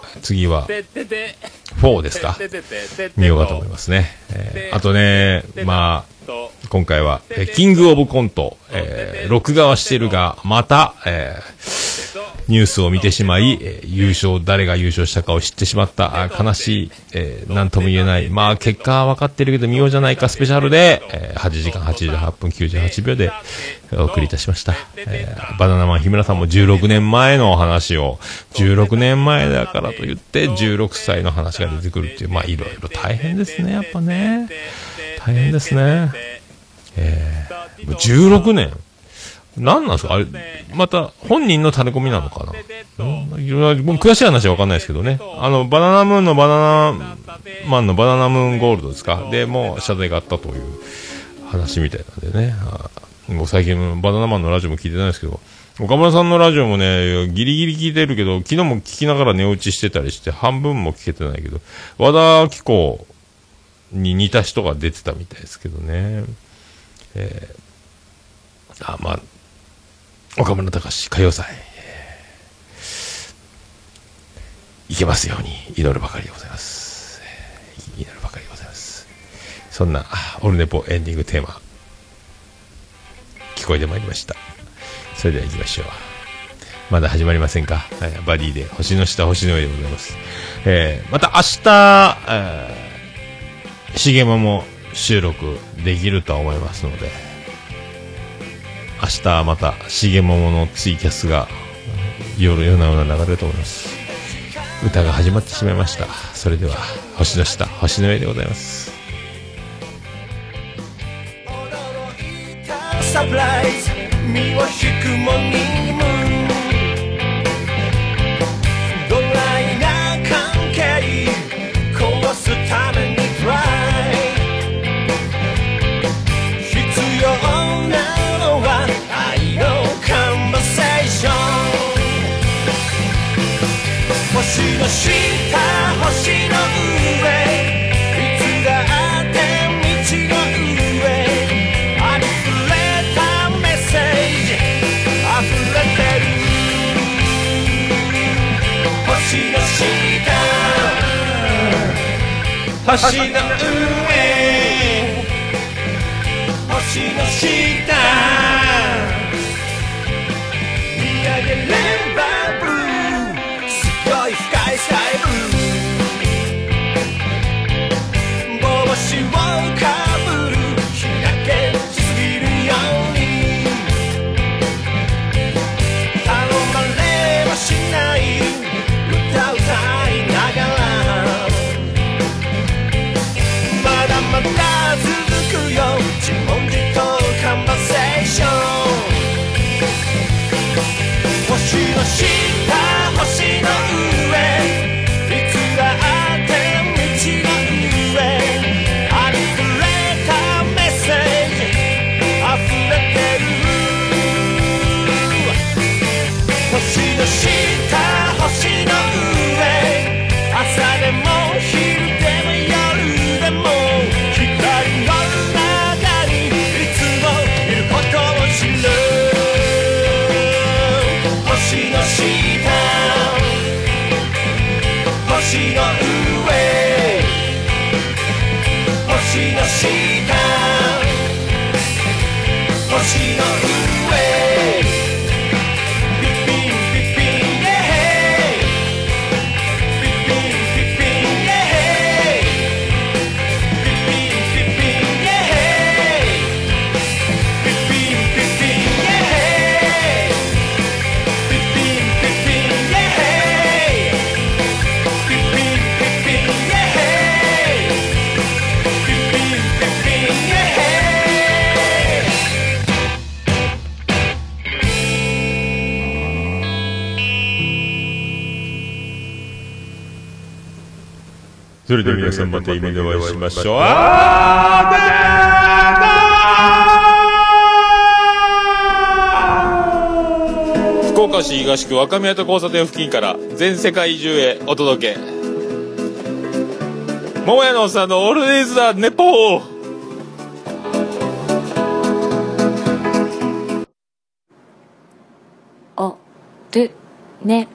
Speaker 2: 次は4ですか？見ようかと思いますね。えーあとね、まあ、今回は、キングオブコント、えー録画はしてるが、また、えーニュースを見てしまい、えー優勝、誰が優勝したかを知ってしまった、あ悲しい、えーなんとも言えない、まあ、結果は分かってるけど見ようじゃないかスペシャルで、えー8時間88分98秒でお送りいたしました。えーバナナマン日村さんも16年前の話を、16年前だからと言って、16歳の話が出てくるっていう、まあ、いろいろ大変ですね、やっぱね。大変ですね。えー、16年何なんですか？あれ、また本人のタレコミなのかな？いろいろもう詳しい話はわかんないですけどね。あの、バナナムーンのバナナマンのバナナムーンゴールドですか？で、もう謝罪があったという話みたいなんでね。もう最近バナナマンのラジオも聞いてないですけど、岡村さんのラジオもね、ギリギリ聞いてるけど、昨日も聞きながら寝落ちしてたりして、半分も聞けてないけど、和田アキ子に似た人が出てたみたいですけどね。えー、あ、まあ、岡村隆史歌謡祭、いけますように祈るばかりでございます。祈るばかりでございます。そんな、オルネポエンディングテーマ、聞こえてまいりました。それでは行きましょう。まだ始まりませんか、はい、バディで星の下星の上でございます。えーまた明日、えー、しげまも収録できるとは思いますので、明日またしげものツイキャスが夜夜な夜な流れると思います。歌が始まってしまいました。それでは星の下星の上でございます。
Speaker 8: サプライズ。身を引くもに。いつだってみちのうえありふれたメッセージあふれてる星の下。星の上星の下。見上げれば
Speaker 2: それでは皆さんまた夢でお会いしましょう。
Speaker 3: 福岡市東区若宮と交差点付近から全世界中へお届け。桃屋のおっさんのオールディーズ・ザ・ネポー
Speaker 6: で、ね。